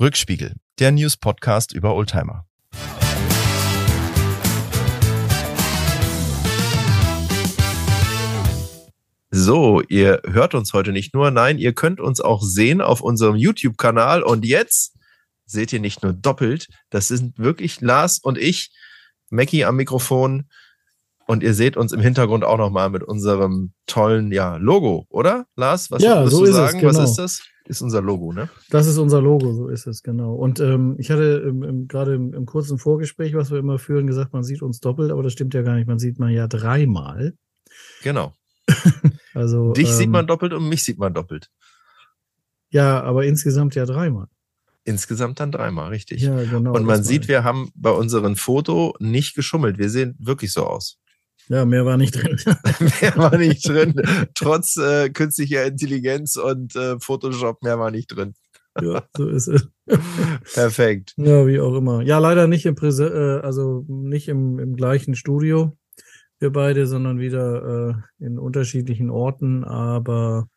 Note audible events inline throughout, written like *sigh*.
Rückspiegel, der News-Podcast über Oldtimer. So, ihr hört uns heute nicht nur, nein, ihr könnt uns auch sehen auf unserem YouTube-Kanal und jetzt seht ihr nicht nur doppelt, das sind wirklich Lars und ich, Mackie am Mikrofon und ihr seht uns im Hintergrund auch nochmal mit unserem tollen ja, Logo, oder? Lars, was ja, so du ist sagen? Es, genau. Was ist das? Ist unser Logo, ne? Das ist unser Logo, so ist es, genau. Und ähm, ich hatte im, gerade im, im kurzen Vorgespräch, was wir immer führen, gesagt, man sieht uns doppelt, aber das stimmt ja gar nicht. Man sieht man ja dreimal. Genau. *laughs* Also, Dich ähm, sieht man doppelt und mich sieht man doppelt. Ja, aber insgesamt ja dreimal. Insgesamt dann dreimal, richtig. Ja, genau. und man sieht, wir haben bei unserem Foto nicht geschummelt. Wir sehen wirklich so aus. Ja, mehr war nicht drin. *laughs* mehr *laughs* war nicht drin. Trotz äh, künstlicher Intelligenz und äh, Photoshop, mehr war nicht drin. ja, so *laughs* ist es. Perfekt. Ja, wie auch immer. Ja, leider nicht im Präse äh, also nicht im, im gleichen Studio, wir beide, sondern wieder äh, in unterschiedlichen Orten, aber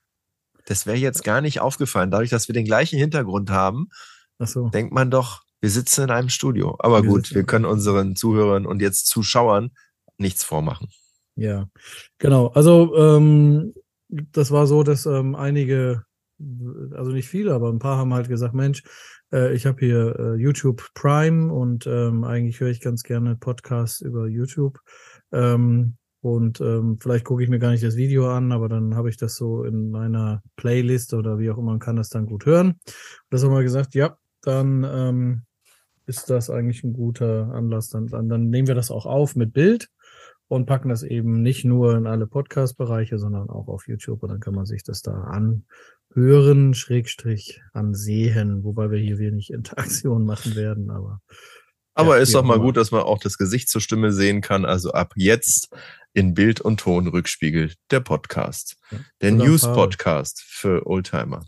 Das wäre jetzt gar nicht aufgefallen. Dadurch, dass wir den gleichen Hintergrund haben, so. denkt man doch, wir sitzen in einem Studio. Aber Wir gut, wir können unseren Zuhörern und jetzt Zuschauern nichts vormachen. Ja, genau. Also ähm, das war so, dass ähm, einige, also nicht viele, aber ein paar haben halt gesagt, Mensch, äh, ich habe hier äh, YouTube Prime und ähm, eigentlich höre ich ganz gerne Podcasts über YouTube. Ähm, und ähm, vielleicht gucke ich mir gar nicht das Video an, aber dann habe ich das so in meiner Playlist oder wie auch immer, man kann das dann gut hören. Und das haben wir gesagt, ja, dann ähm, ist das eigentlich ein guter Anlass. Dann, dann, dann nehmen wir das auch auf mit Bild und packen das eben nicht nur in alle Podcast-Bereiche, sondern auch auf YouTube und dann kann man sich das da anhören, Schrägstrich ansehen, wobei wir hier wenig *laughs* Interaktion machen werden, aber Aber Ja, ist doch mal gut, dass man auch das Gesicht zur Stimme sehen kann. Also ab jetzt in Bild und Ton Rückspiegel, der Podcast. Ja. Der News-Podcast für Oldtimer.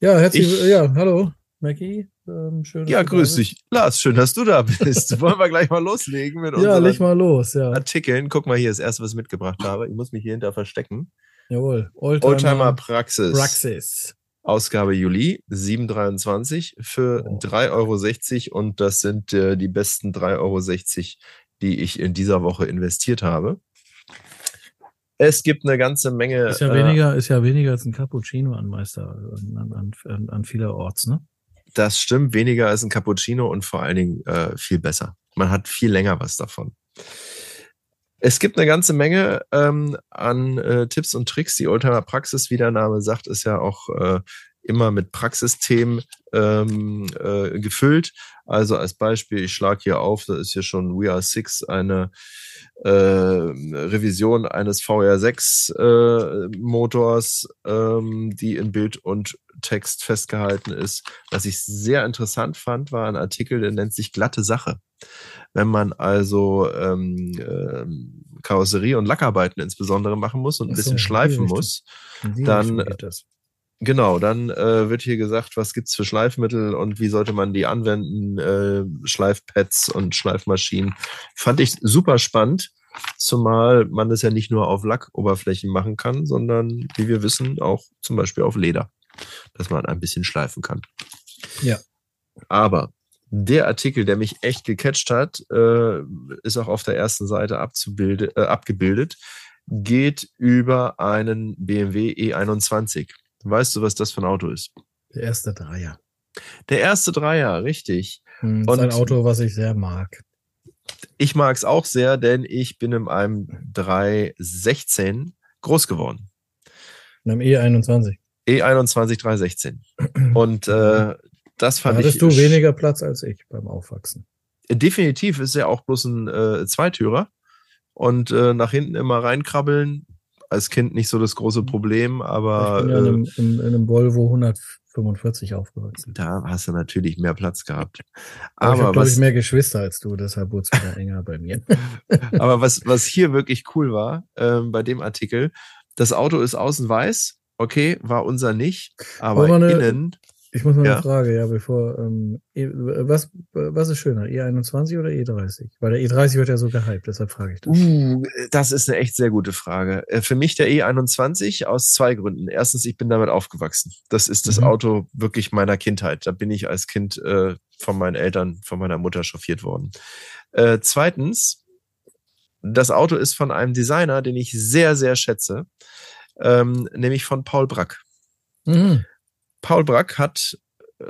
ja, herzlich, Ich- ja, hallo, Mackie, ähm, schön. Ja, grüß dich. Lars, schön, dass du da bist. *laughs* Wollen wir gleich mal loslegen mit Ja, unseren leg mal los, ja, Artikeln? Guck mal hier, das erste, was ich mitgebracht habe. Ich muss mich hier hinter verstecken. jawohl. Oldtimer, Oldtimer Praxis. Praxis. Ausgabe Juli 723 für Oh. 3,60 Euro und das sind äh, die besten 3,60 Euro, die ich in dieser Woche investiert habe. Es gibt eine ganze Menge. Ist ja äh, weniger, ist ja weniger als ein Cappuccino an Meister, an, an, an, an vielerorts, ne? Das stimmt, weniger als ein Cappuccino und vor allen Dingen äh, viel besser. Man hat viel länger was davon. Es gibt eine ganze Menge ähm, an äh, Tipps und Tricks. Die Oldtimer Praxis, wie der Name sagt, ist ja auch äh, immer mit Praxisthemen ähm, äh, gefüllt. Also als Beispiel, ich schlage hier auf, da ist hier schon We Are Six, eine äh, Revision eines VR6 äh, Motors, ähm, die in Bild und Text festgehalten ist. Was ich sehr interessant fand, war ein Artikel, der nennt sich glatte Sache. Wenn man also ähm, ähm, Karosserie und Lackarbeiten insbesondere machen muss und ein so, bisschen schleifen muss, Dann- das. Genau, dann äh, wird hier gesagt, was gibt's für Schleifmittel und wie sollte man die anwenden, äh, Schleifpads und Schleifmaschinen. Fand ich super spannend, zumal man das ja nicht nur auf Lackoberflächen machen kann, sondern, wie wir wissen, auch zum Beispiel auf Leder, dass man ein bisschen schleifen kann. Ja. Aber der Artikel, der mich echt gecatcht hat, äh, ist auch auf der ersten Seite abzubilde, äh, abgebildet, geht über einen BMW E21. Weißt du, was das für ein Auto ist? Der erste Dreier. Der erste Dreier, richtig. Hm, Und- ist ein Auto, was ich sehr mag. Ich mag es auch sehr, denn ich bin in einem 316 groß geworden. In einem E21. E21 316. Und äh, das Da fand ich. hattest du weniger Platz als ich beim Aufwachsen. Definitiv ist ja auch bloß ein äh, Zweitürer. Und äh, nach hinten immer reinkrabbeln. Als Kind nicht so das große Problem, aber ich bin ja in äh, einem, in, in einem Volvo 145 aufgewachsen. da hast du natürlich mehr Platz gehabt. Aber, ich Aber habe, glaube ich, mehr Geschwister als du, deshalb wurde es wieder enger bei mir. *laughs* Aber was, *laughs* was hier wirklich cool war, ähm, bei dem Artikel, das Auto ist außen weiß, okay, war unser nicht, aber eine- innen Ich muss mal ja. eine Frage, ja, bevor, ähm, e, was, was ist schöner, E21 oder E30? Weil der E30 wird ja so gehypt, deshalb frage ich das. Uh, das ist eine echt sehr gute Frage. Äh, für mich der E21 aus zwei Gründen. Erstens, ich bin damit aufgewachsen. Das ist das mhm. Auto wirklich meiner Kindheit. Da bin ich als Kind äh, von meinen Eltern, von meiner Mutter chauffiert worden. Äh, zweitens, das Auto ist von einem Designer, den ich sehr, sehr schätze, ähm, nämlich von Paul Brack. Mhm. Paul Brack hat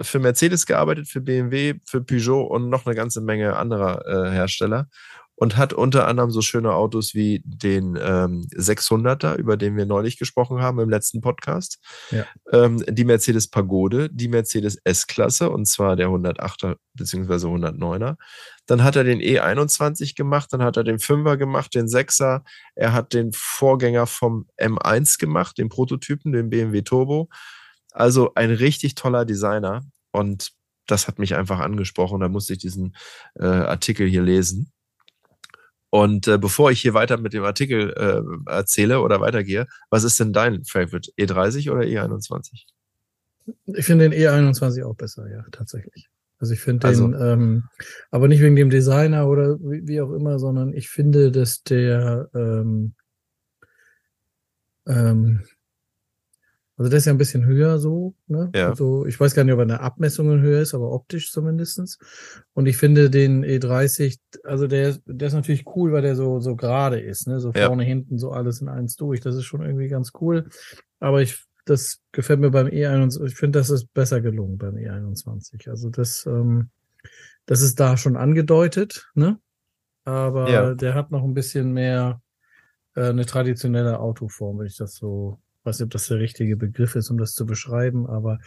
für Mercedes gearbeitet, für BMW, für Peugeot und noch eine ganze Menge anderer äh, Hersteller und hat unter anderem so schöne Autos wie den ähm, 600er, über den wir neulich gesprochen haben im letzten Podcast, ja. ähm, die Mercedes Pagode, die Mercedes S-Klasse und zwar der 108er bzw. 109er. Dann hat er den E21 gemacht, dann hat er den 5er gemacht, den 6er. Er hat den Vorgänger vom M1 gemacht, den Prototypen, den BMW Turbo also ein richtig toller Designer und das hat mich einfach angesprochen. Da musste ich diesen äh, Artikel hier lesen. Und äh, bevor ich hier weiter mit dem Artikel äh, erzähle oder weitergehe, was ist denn dein Favorite? E30 oder E21? Ich finde den E21 auch besser, ja, tatsächlich. Also ich finde also, den, ähm, aber nicht wegen dem Designer oder wie, wie, auch immer, sondern ich finde, dass der ähm, ähm, also der ist ja ein bisschen höher so, ne? Ja. Also ich weiß gar nicht, ob er in der Abmessungen höher ist, aber optisch zumindestens. Und ich finde den E30, also der, der ist natürlich cool, weil der so, so gerade ist, ne? So vorne, ja. hinten, so alles in eins durch. Das ist schon irgendwie ganz cool. Aber ich, das gefällt mir beim E21, ich finde, das ist besser gelungen beim E21. Also das, ähm, das ist da schon angedeutet, ne? Aber ja. der hat noch ein bisschen mehr äh, eine traditionelle Autoform, wenn ich das so weiß nicht, ob das der richtige Begriff ist, um das zu beschreiben, aber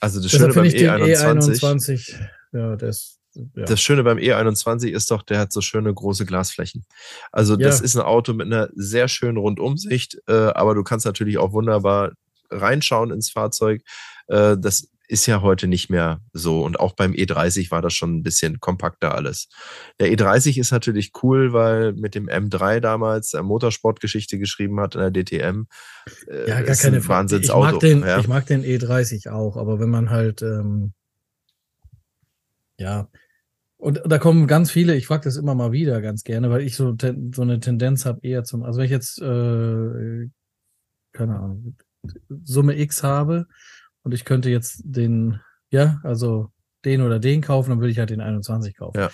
also das Schöne beim E21, E21, ja, das ja. Das Schöne beim E21 ist doch, der hat so schöne große Glasflächen. Also das ja. ist ein Auto mit einer sehr schönen Rundumsicht, äh, aber du kannst natürlich auch wunderbar reinschauen ins Fahrzeug. Äh, das ist ja heute nicht mehr so. Und auch beim E30 war das schon ein bisschen kompakter alles. Der E30 ist natürlich cool, weil mit dem M3 damals Motorsportgeschichte geschrieben hat in der DTM. Äh, ja, gar keine Frage. Ich mag, den, ja. ich mag den E30 auch, aber wenn man halt, ähm, ja, und da kommen ganz viele, ich frage das immer mal wieder ganz gerne, weil ich so, so eine Tendenz habe eher zum, also wenn ich jetzt, äh, keine Ahnung, Summe X habe und ich könnte jetzt den, ja, also den oder den kaufen, dann würde ich halt den 21 kaufen. Ja.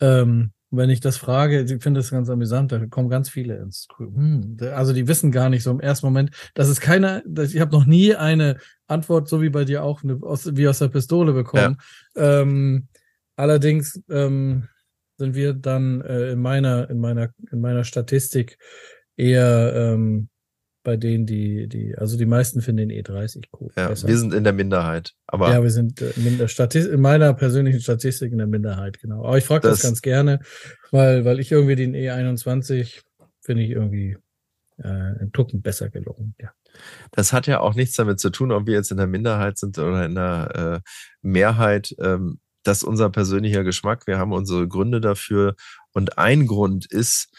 Ähm, wenn ich das frage, ich finde das ganz amüsant, da kommen ganz viele ins hm, Also die wissen gar nicht so im ersten Moment, dass es keiner, dass ich habe noch nie eine Antwort, so wie bei dir auch, eine, aus, wie aus der Pistole bekommen. Ja. Ähm, allerdings ähm, sind wir dann äh, in meiner, in meiner, in meiner Statistik eher ähm, bei denen, die, die, also die meisten finden den E30 cool. Ja, besser. wir sind in der Minderheit. Aber ja, wir sind äh, in, der Statistik, in meiner persönlichen Statistik in der Minderheit, genau. Aber ich frage das, das, ganz gerne, weil, weil ich irgendwie den E21 finde ich irgendwie äh, ein Tucken besser gelungen, ja. Das hat ja auch nichts damit zu tun, ob wir jetzt in der Minderheit sind oder in der äh, Mehrheit. Ähm, das ist unser persönlicher Geschmack. Wir haben unsere Gründe dafür. Und ein Grund ist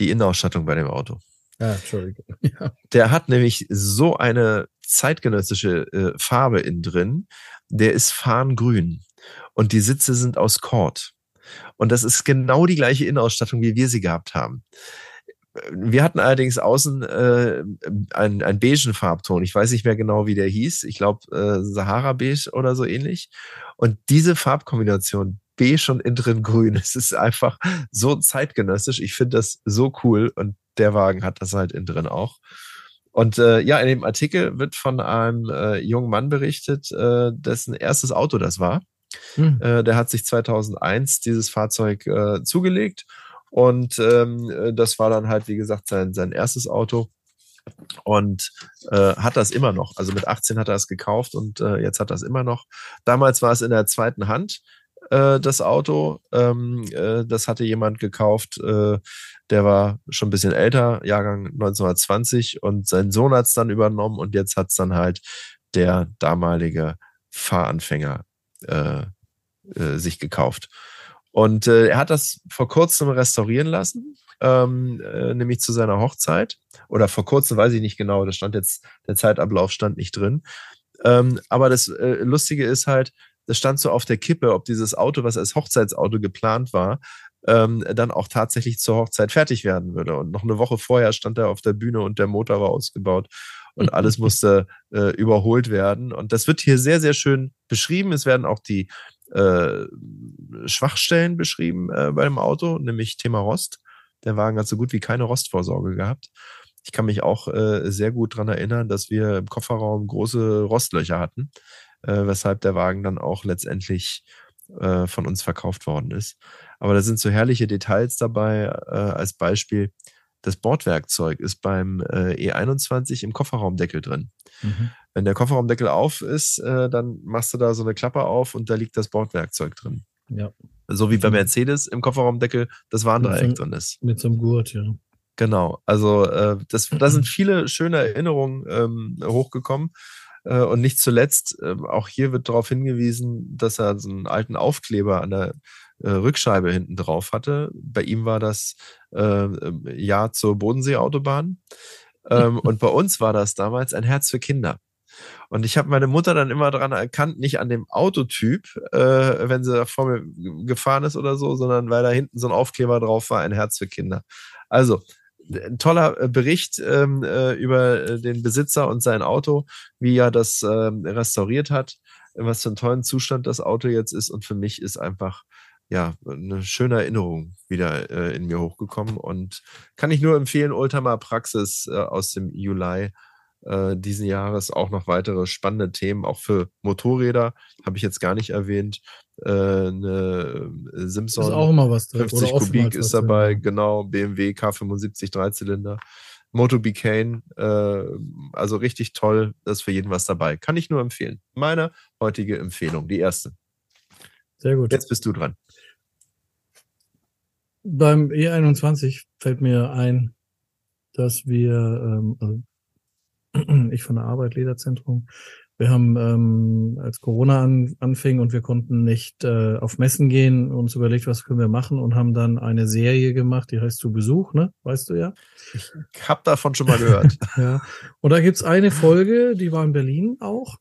die Innenausstattung bei dem Auto. Ah, Entschuldigung. *laughs* Ja. Der hat nämlich so eine zeitgenössische äh, Farbe innen drin. Der ist farngrün. Und die Sitze sind aus Kord. Und das ist genau die gleiche Innenausstattung, wie wir sie gehabt haben. Wir hatten allerdings außen äh, einen, einen beigen Farbton. Ich weiß nicht mehr genau, wie der hieß. Ich glaube, äh, Sahara Beige oder so ähnlich. Und diese Farbkombination, beige und innen drin grün, es ist einfach so zeitgenössisch. Ich finde das so cool. Und der Wagen hat das halt innen drin auch. Und äh, ja, in dem Artikel wird von einem äh, jungen Mann berichtet, äh, dessen erstes Auto das war. Hm. Äh, der hat sich 2001 dieses Fahrzeug äh, zugelegt und ähm, äh, das war dann halt, wie gesagt, sein, sein erstes Auto und äh, hat das immer noch. Also mit 18 hat er es gekauft und äh, jetzt hat er es immer noch. Damals war es in der zweiten Hand äh, das Auto. Ähm, äh, das hatte jemand gekauft, äh, der war schon ein bisschen älter, Jahrgang 1920 und sein Sohn hat es dann übernommen und jetzt hat es dann halt der damalige Fahranfänger äh, äh, sich gekauft. Und äh, er hat das vor kurzem restaurieren lassen, ähm, äh, nämlich zu seiner Hochzeit. Oder vor kurzem weiß ich nicht genau, da stand jetzt, der Zeitablauf stand nicht drin. Ähm, aber das äh, Lustige ist halt, das stand so auf der Kippe, ob dieses Auto, was als Hochzeitsauto geplant war, ähm, dann auch tatsächlich zur Hochzeit fertig werden würde. Und noch eine Woche vorher stand er auf der Bühne und der Motor war ausgebaut und *laughs* alles musste äh, überholt werden. Und das wird hier sehr, sehr schön beschrieben. Es werden auch die äh, Schwachstellen beschrieben äh, bei dem Auto, nämlich Thema Rost. Der Wagen hat so gut wie keine Rostvorsorge gehabt. Ich kann mich auch äh, sehr gut dran erinnern, dass wir im Kofferraum große Rostlöcher hatten, äh, weshalb der Wagen dann auch letztendlich äh, von uns verkauft worden ist. Aber da sind so herrliche Details dabei. Äh, als Beispiel, das Bordwerkzeug ist beim äh, E21 im Kofferraumdeckel drin. Mhm. Wenn der Kofferraumdeckel auf ist, äh, dann machst du da so eine Klappe auf und da liegt das Bordwerkzeug drin. Ja. So wie bei Mercedes im Kofferraumdeckel das Warndreieck drin ist. Mit so einem Gurt, ja. Genau. Also äh, das, da sind viele schöne Erinnerungen ähm, hochgekommen. Äh, und nicht zuletzt, äh, auch hier wird darauf hingewiesen, dass er so einen alten Aufkleber an der äh, Rückscheibe hinten drauf hatte. Bei ihm war das äh, Ja zur Bodenseeautobahn. Ähm, *laughs* und bei uns war das damals ein Herz für Kinder. Und ich habe meine Mutter dann immer daran erkannt, nicht an dem Autotyp, äh, wenn sie vor mir gefahren ist oder so, sondern weil da hinten so ein Aufkleber drauf war, ein Herz für Kinder. Also, toller äh, Bericht ähm, äh, über äh, den Besitzer und sein Auto, wie er das ähm, restauriert hat, was für einen tollen Zustand das Auto jetzt ist. Und für mich ist einfach ja eine schöne Erinnerung wieder äh, in mir hochgekommen und kann ich nur empfehlen, Oldtimer Praxis äh, aus dem Juli äh, diesen Jahres auch noch weitere spannende Themen, auch für Motorräder, habe ich jetzt gar nicht erwähnt. Äh, eine Simpson ist auch immer was drin. 50 Kubik ist dabei, drin. genau, BMW K75 Dreizylinder. Moto Bicane, äh, also richtig toll, da ist für jeden was dabei. Kann ich nur empfehlen. Meine heutige Empfehlung, die erste. Sehr gut. Jetzt bist du dran. Beim E21 fällt mir ein, dass wir, ähm, also *clears throat* ich von der Arbeit, Lederzentrum. Wir haben, ähm, als Corona an, anfing und wir konnten nicht äh, auf Messen gehen, uns überlegt, was können wir machen und haben dann eine Serie gemacht, die heißt Zu Besuch, ne? Weißt du ja? Ich habe davon schon mal gehört. *laughs* ja. Und da gibt's eine Folge, die war in Berlin auch.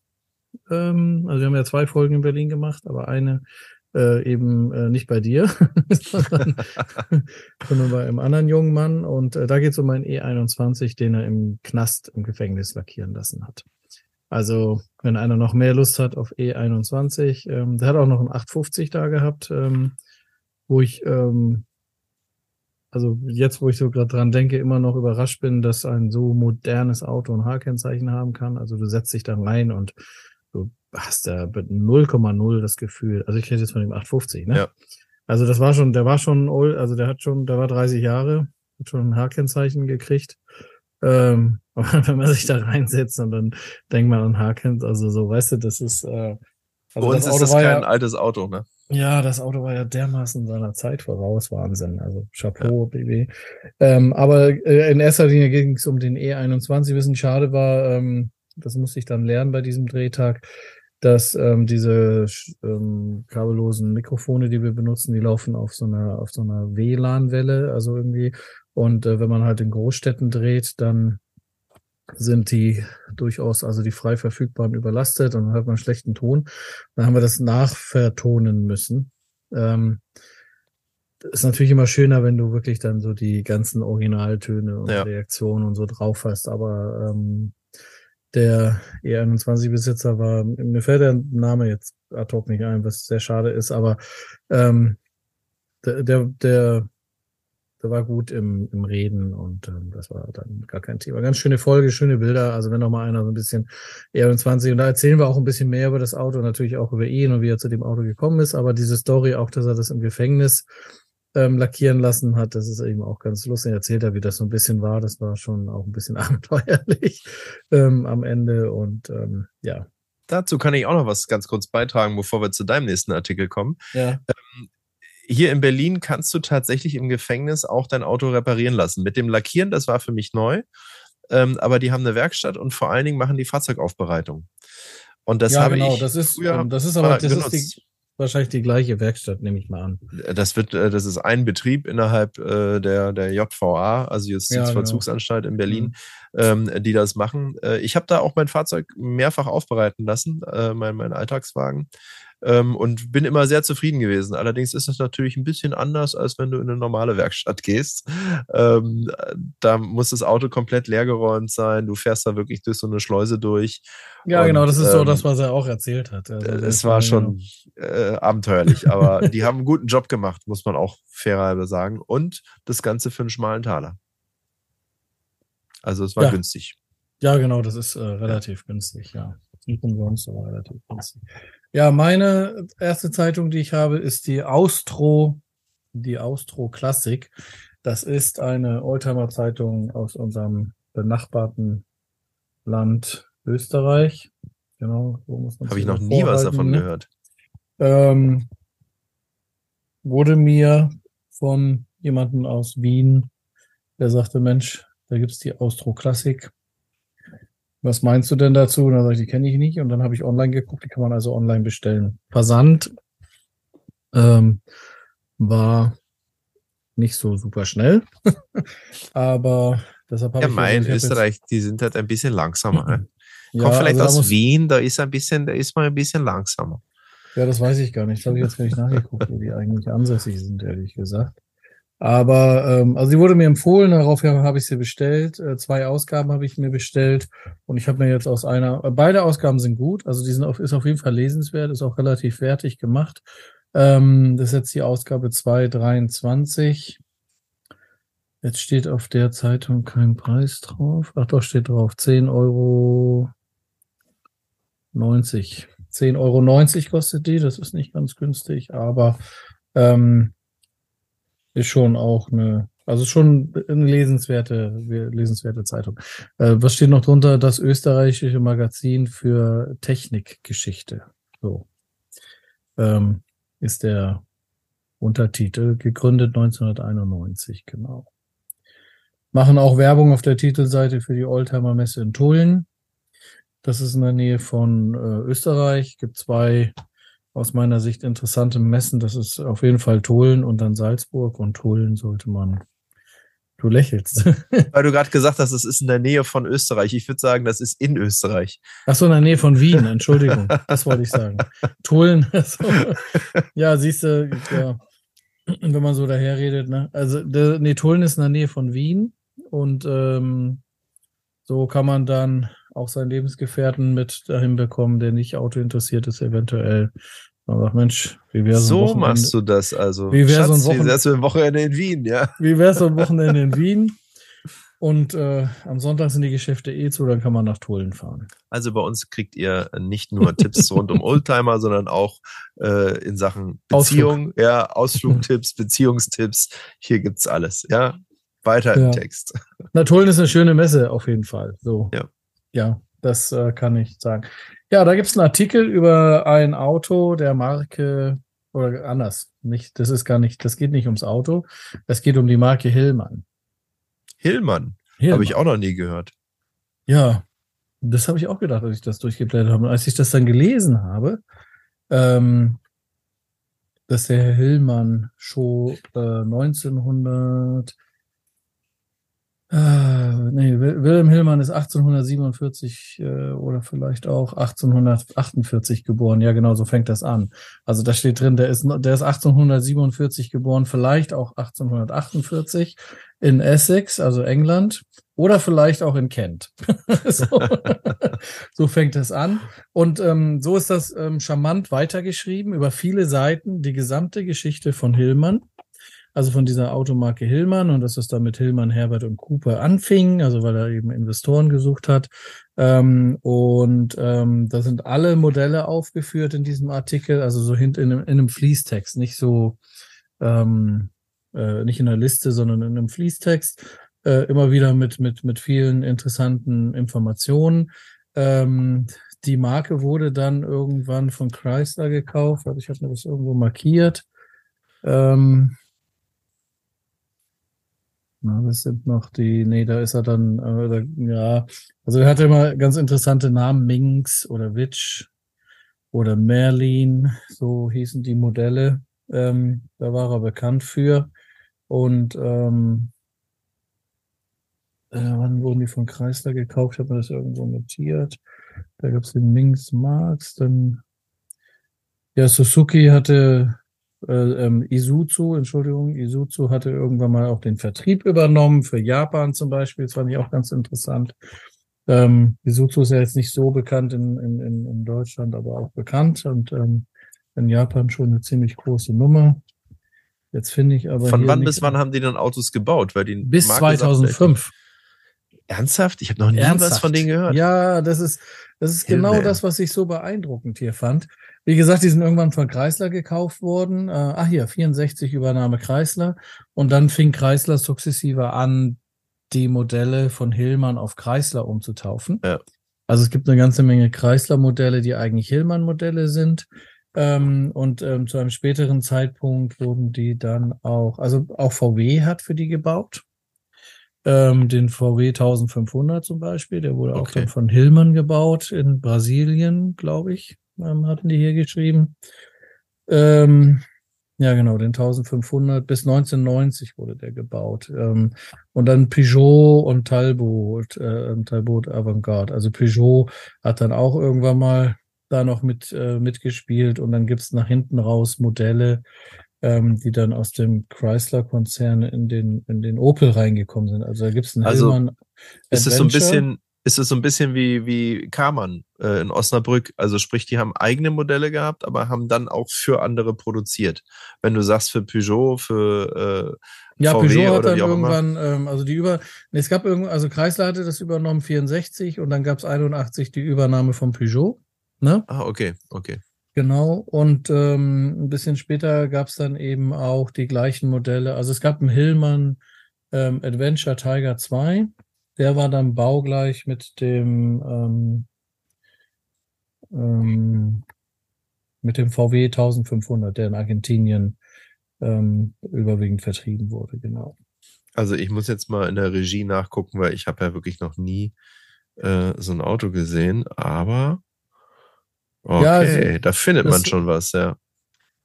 Ähm, also wir haben ja zwei Folgen in Berlin gemacht, aber eine äh, eben äh, nicht bei dir, *laughs* sondern, *laughs* sondern bei einem anderen jungen Mann. Und äh, da geht es um einen E21, den er im Knast im Gefängnis lackieren lassen hat. Also, wenn einer noch mehr Lust hat auf E21, ähm, der hat auch noch einen 850 da gehabt, ähm, wo ich, ähm, also jetzt, wo ich so gerade dran denke, immer noch überrascht bin, dass ein so modernes Auto ein H-Kennzeichen haben kann. Also du setzt dich da rein und du hast da 0,0 das Gefühl. Also ich hätte jetzt von dem 850, ne? Ja. Also das war schon, der war schon old, also der hat schon, der war 30 Jahre, hat schon ein H-Kennzeichen gekriegt. Ähm, *laughs* aber wenn man sich da reinsetzt und dann denkt man an H-Kennzeichen, also so, weißt du, das ist, äh, also Bei uns das ist das kein ja, altes Auto, ne? Ja, das Auto war ja dermaßen seiner Zeit voraus, Wahnsinn. Also Chapeau, ja. BB. Ähm, aber äh, in erster Linie ging es um den E21. Wissen schade war, ähm, das musste ich dann lernen bei diesem Drehtag, dass ähm, diese ähm, kabellosen Mikrofone, die wir benutzen, die laufen auf so einer auf so einer WLAN-Welle, also irgendwie. Und äh, wenn man halt in Großstädten dreht, dann sind die durchaus, also die frei verfügbaren überlastet und dann hat man schlechten Ton. Dann haben wir das nachvertonen müssen. Ähm, ist natürlich immer schöner, wenn du wirklich dann so die ganzen Originaltöne und ja. Reaktionen und so drauf hast, aber ähm, der E21-Besitzer war, mir fällt der Name jetzt ad hoc nicht ein, was sehr schade ist, aber ähm, der, der, der, der war gut im, im Reden und ähm, das war dann gar kein Thema. Ganz schöne Folge, schöne Bilder. Also wenn noch mal einer so ein bisschen E21 und da erzählen wir auch ein bisschen mehr über das Auto, natürlich auch über ihn und wie er zu dem Auto gekommen ist, aber diese Story auch, dass er das im Gefängnis ähm, lackieren lassen hat. Das ist eben auch ganz lustig. Er erzählt er, wie das so ein bisschen war. Das war schon auch ein bisschen *laughs* abenteuerlich ähm, am Ende. Und ähm, ja. Dazu kann ich auch noch was ganz kurz beitragen, bevor wir zu deinem nächsten Artikel kommen. Ja. Ähm, hier in Berlin kannst du tatsächlich im Gefängnis auch dein Auto reparieren lassen. Mit dem Lackieren, das war für mich neu. Ähm, aber die haben eine Werkstatt und vor allen Dingen machen die Fahrzeugaufbereitung. Und das ja, habe genau, ich das ist, früher das ist aber das ist die, wahrscheinlich die gleiche Werkstatt, nehme ich mal an. Das wird, äh, das ist ein Betrieb innerhalb äh, der, der JVA, also Justizvollzugsanstalt ja, genau. in Berlin, mhm. ähm, die das machen. Äh, ich habe da auch mein Fahrzeug mehrfach aufbereiten lassen, mein, mein Alltagswagen ähm, und bin immer sehr zufrieden gewesen. Allerdings ist es natürlich ein bisschen anders, als wenn du in eine normale Werkstatt *laughs* gehst. Ähm, da muss das Auto komplett leergeräumt sein. Du fährst da wirklich durch so eine Schleuse durch. Ja, und, genau, das ist ähm, so das, was er auch erzählt hat. Also, es war schon äh, abenteuerlich, aber *laughs* die haben einen guten Job gemacht, muss man auch fairerweise sagen. Und das Ganze für einen schmalen Taler. Also es war ja. günstig. Ja, genau, das ist äh, relativ ja. günstig, ja. Umsonst, aber relativ günstig. Ja, meine erste Zeitung, die ich habe, ist die Austro, die Austro Klassik. Das ist eine Oldtimer-Zeitung aus unserem benachbarten Land Österreich. Genau, so muss man Habe ich noch nie was davon ne? gehört. Ähm, wurde mir von jemandem aus Wien, der sagte, Mensch, da gibt's die Austro Klassik was meinst du denn dazu? Und dann sage ich, die kenne ich nicht. Und dann habe ich online geguckt, die kann man also online bestellen. Versand ähm, war nicht so super schnell. *laughs* Aber deshalb habe ja, ich. Mein ja, Österreich, die sind halt ein bisschen langsamer. Ne? *laughs* ja, Kommt vielleicht also aus Wien, da ist ein bisschen, da ist man ein bisschen langsamer. Ja, das weiß ich gar nicht. Das habe ich jetzt gar nicht nachgeguckt, wo die eigentlich ansässig sind, ehrlich gesagt. Aber ähm, also sie wurde mir empfohlen, daraufhin habe ich sie bestellt. Äh, zwei Ausgaben habe ich mir bestellt und ich habe mir jetzt aus einer, äh, beide Ausgaben sind gut, also die sind auf, ist auf jeden Fall lesenswert, ist auch relativ fertig gemacht. Ähm, das ist jetzt die Ausgabe 223. Jetzt steht auf der Zeitung kein Preis drauf. Ach doch, steht drauf 10 Euro 90. 10,90 Euro kostet die, das ist nicht ganz günstig, aber ähm, ist schon auch eine, also schon eine lesenswerte, lesenswerte Zeitung. Äh, was steht noch drunter? Das österreichische Magazin für Technikgeschichte. So. Ähm, ist der Untertitel, gegründet 1991, genau. Machen auch Werbung auf der Titelseite für die Oldtimer Messe in Tulln. Das ist in der Nähe von äh, Österreich. Gibt zwei aus meiner Sicht interessante Messen. Das ist auf jeden Fall Tolen und dann Salzburg und Tolen sollte man. Du lächelst. *laughs* Weil du gerade gesagt hast, es ist in der Nähe von Österreich. Ich würde sagen, das ist in Österreich. Ach so, in der Nähe von Wien. Entschuldigung, *laughs* das wollte ich sagen. Tolen. Also, ja, siehst du, ja, wenn man so daherredet. Ne? Also, der, nee, Tolen ist in der Nähe von Wien und ähm, so kann man dann auch seinen Lebensgefährten mit dahin bekommen, der nicht Auto interessiert ist, eventuell. Man sagt, Mensch, wie wäre so ein machst du das also. Wie wäre so ein Wochenende, wie ein Wochenende in Wien, ja? Wie wäre so ein Wochenende in Wien? Und äh, am Sonntag sind die Geschäfte eh zu, dann kann man nach Tulln fahren. Also bei uns kriegt ihr nicht nur Tipps rund um *laughs* Oldtimer, sondern auch äh, in Sachen Beziehung, Ausflug. ja, Ausflugtipps, Beziehungstipps. Hier gibt's alles, ja. Weiter ja. im Text. Na, Tulln *laughs* ist eine schöne Messe, auf jeden Fall. So. Ja. Ja, das äh, kann ich sagen. Ja, da gibt es einen Artikel über ein Auto der Marke, oder anders, nicht, das ist gar nicht, das geht nicht ums Auto, es geht um die Marke Hillmann. Hillmann? Hillmann. Habe ich auch noch nie gehört. Ja, das habe ich auch gedacht, als ich das durchgeblättert habe. Und als ich das dann gelesen habe, ähm, dass der Herr Hillmann schon äh, 1900 äh, nee, Wilhelm Hillmann ist 1847 äh, oder vielleicht auch 1848 geboren. Ja, genau, so fängt das an. Also da steht drin, der ist, der ist 1847 geboren, vielleicht auch 1848 in Essex, also England, oder vielleicht auch in Kent. *laughs* so, *laughs* so, fängt das an. Und ähm, so ist das ähm, charmant weitergeschrieben über viele Seiten, die gesamte Geschichte von Hillmann also von dieser Automarke Hillmann und dass es da mit Hillmann, Herbert und Cooper anfing, also weil er eben Investoren gesucht hat. Ähm, und ähm, da sind alle Modelle aufgeführt in diesem Artikel, also so hinten in, in einem Fließtext, nicht so ähm, äh, nicht in der Liste, sondern in einem Fließtext, äh, immer wieder mit, mit, mit vielen interessanten Informationen. Ähm, die Marke wurde dann irgendwann von Chrysler gekauft, ich habe mir das irgendwo markiert. Ähm, na, das sind noch die, nee, da ist er dann, äh, da, ja, also er hatte immer ganz interessante Namen, Minx oder Witch. oder Merlin, so hießen die Modelle. Ähm, da war er bekannt für. Und ähm, äh, wann wurden die von Chrysler gekauft? Habe mir das irgendwo notiert. Da gab es den Minx Marx, dann ja, Suzuki hatte äh, ähm, Isuzu, Entschuldigung, Isuzu hatte irgendwann mal auch den Vertrieb übernommen für Japan zum Beispiel. Das fand ich auch ganz interessant. Ähm, Isuzu ist ja jetzt nicht so bekannt in, in, in Deutschland, aber auch bekannt und ähm, in Japan schon eine ziemlich große Nummer. Jetzt finde ich aber. Von wann bis wann haben die dann Autos gebaut? Weil die bis Marke 2005. Sagt, Ernsthaft? Ich habe noch nie Ernsthaft? was von denen gehört. Ja, das ist, das ist genau das, was ich so beeindruckend hier fand. Wie gesagt, die sind irgendwann von Chrysler gekauft worden. Äh, ach hier, 64 Übernahme Chrysler. Und dann fing Chrysler sukzessive an, die Modelle von Hillmann auf Chrysler umzutaufen. Ja. Also es gibt eine ganze Menge Chrysler-Modelle, die eigentlich Hillmann-Modelle sind. Ähm, und ähm, zu einem späteren Zeitpunkt wurden die dann auch, also auch VW hat für die gebaut. Ähm, den VW 1500 zum Beispiel, der wurde okay. auch dann von Hillmann gebaut in Brasilien, glaube ich, ähm, hatten die hier geschrieben. Ähm, ja, genau, den 1500 bis 1990 wurde der gebaut. Ähm, und dann Peugeot und Talbot, äh, Talbot Avantgarde. Also Peugeot hat dann auch irgendwann mal da noch mit äh, mitgespielt und dann gibt's nach hinten raus Modelle, ähm, die dann aus dem Chrysler-Konzern in den, in den Opel reingekommen sind. Also da gibt's einen also Hillman ist es so ein bisschen, ist es so ein bisschen wie, wie Karmann äh, in Osnabrück. Also sprich, die haben eigene Modelle gehabt, aber haben dann auch für andere produziert. Wenn du sagst für Peugeot, für äh, ja, VW Peugeot hat dann irgendwann, ähm, also die über, nee, es gab irgendwann, also Chrysler hatte das übernommen 64 und dann gab es 81 die Übernahme von Peugeot. Ne? Ah, okay, okay. Genau, und ähm, ein bisschen später gab es dann eben auch die gleichen Modelle. Also es gab einen Hillmann ähm, Adventure Tiger 2, der war dann baugleich mit dem ähm, ähm, mit dem VW 1500, der in Argentinien ähm, überwiegend vertrieben wurde, genau. Also ich muss jetzt mal in der Regie nachgucken, weil ich habe ja wirklich noch nie äh, so ein Auto gesehen, aber okay, ja, also, da findet das, man schon was, ja.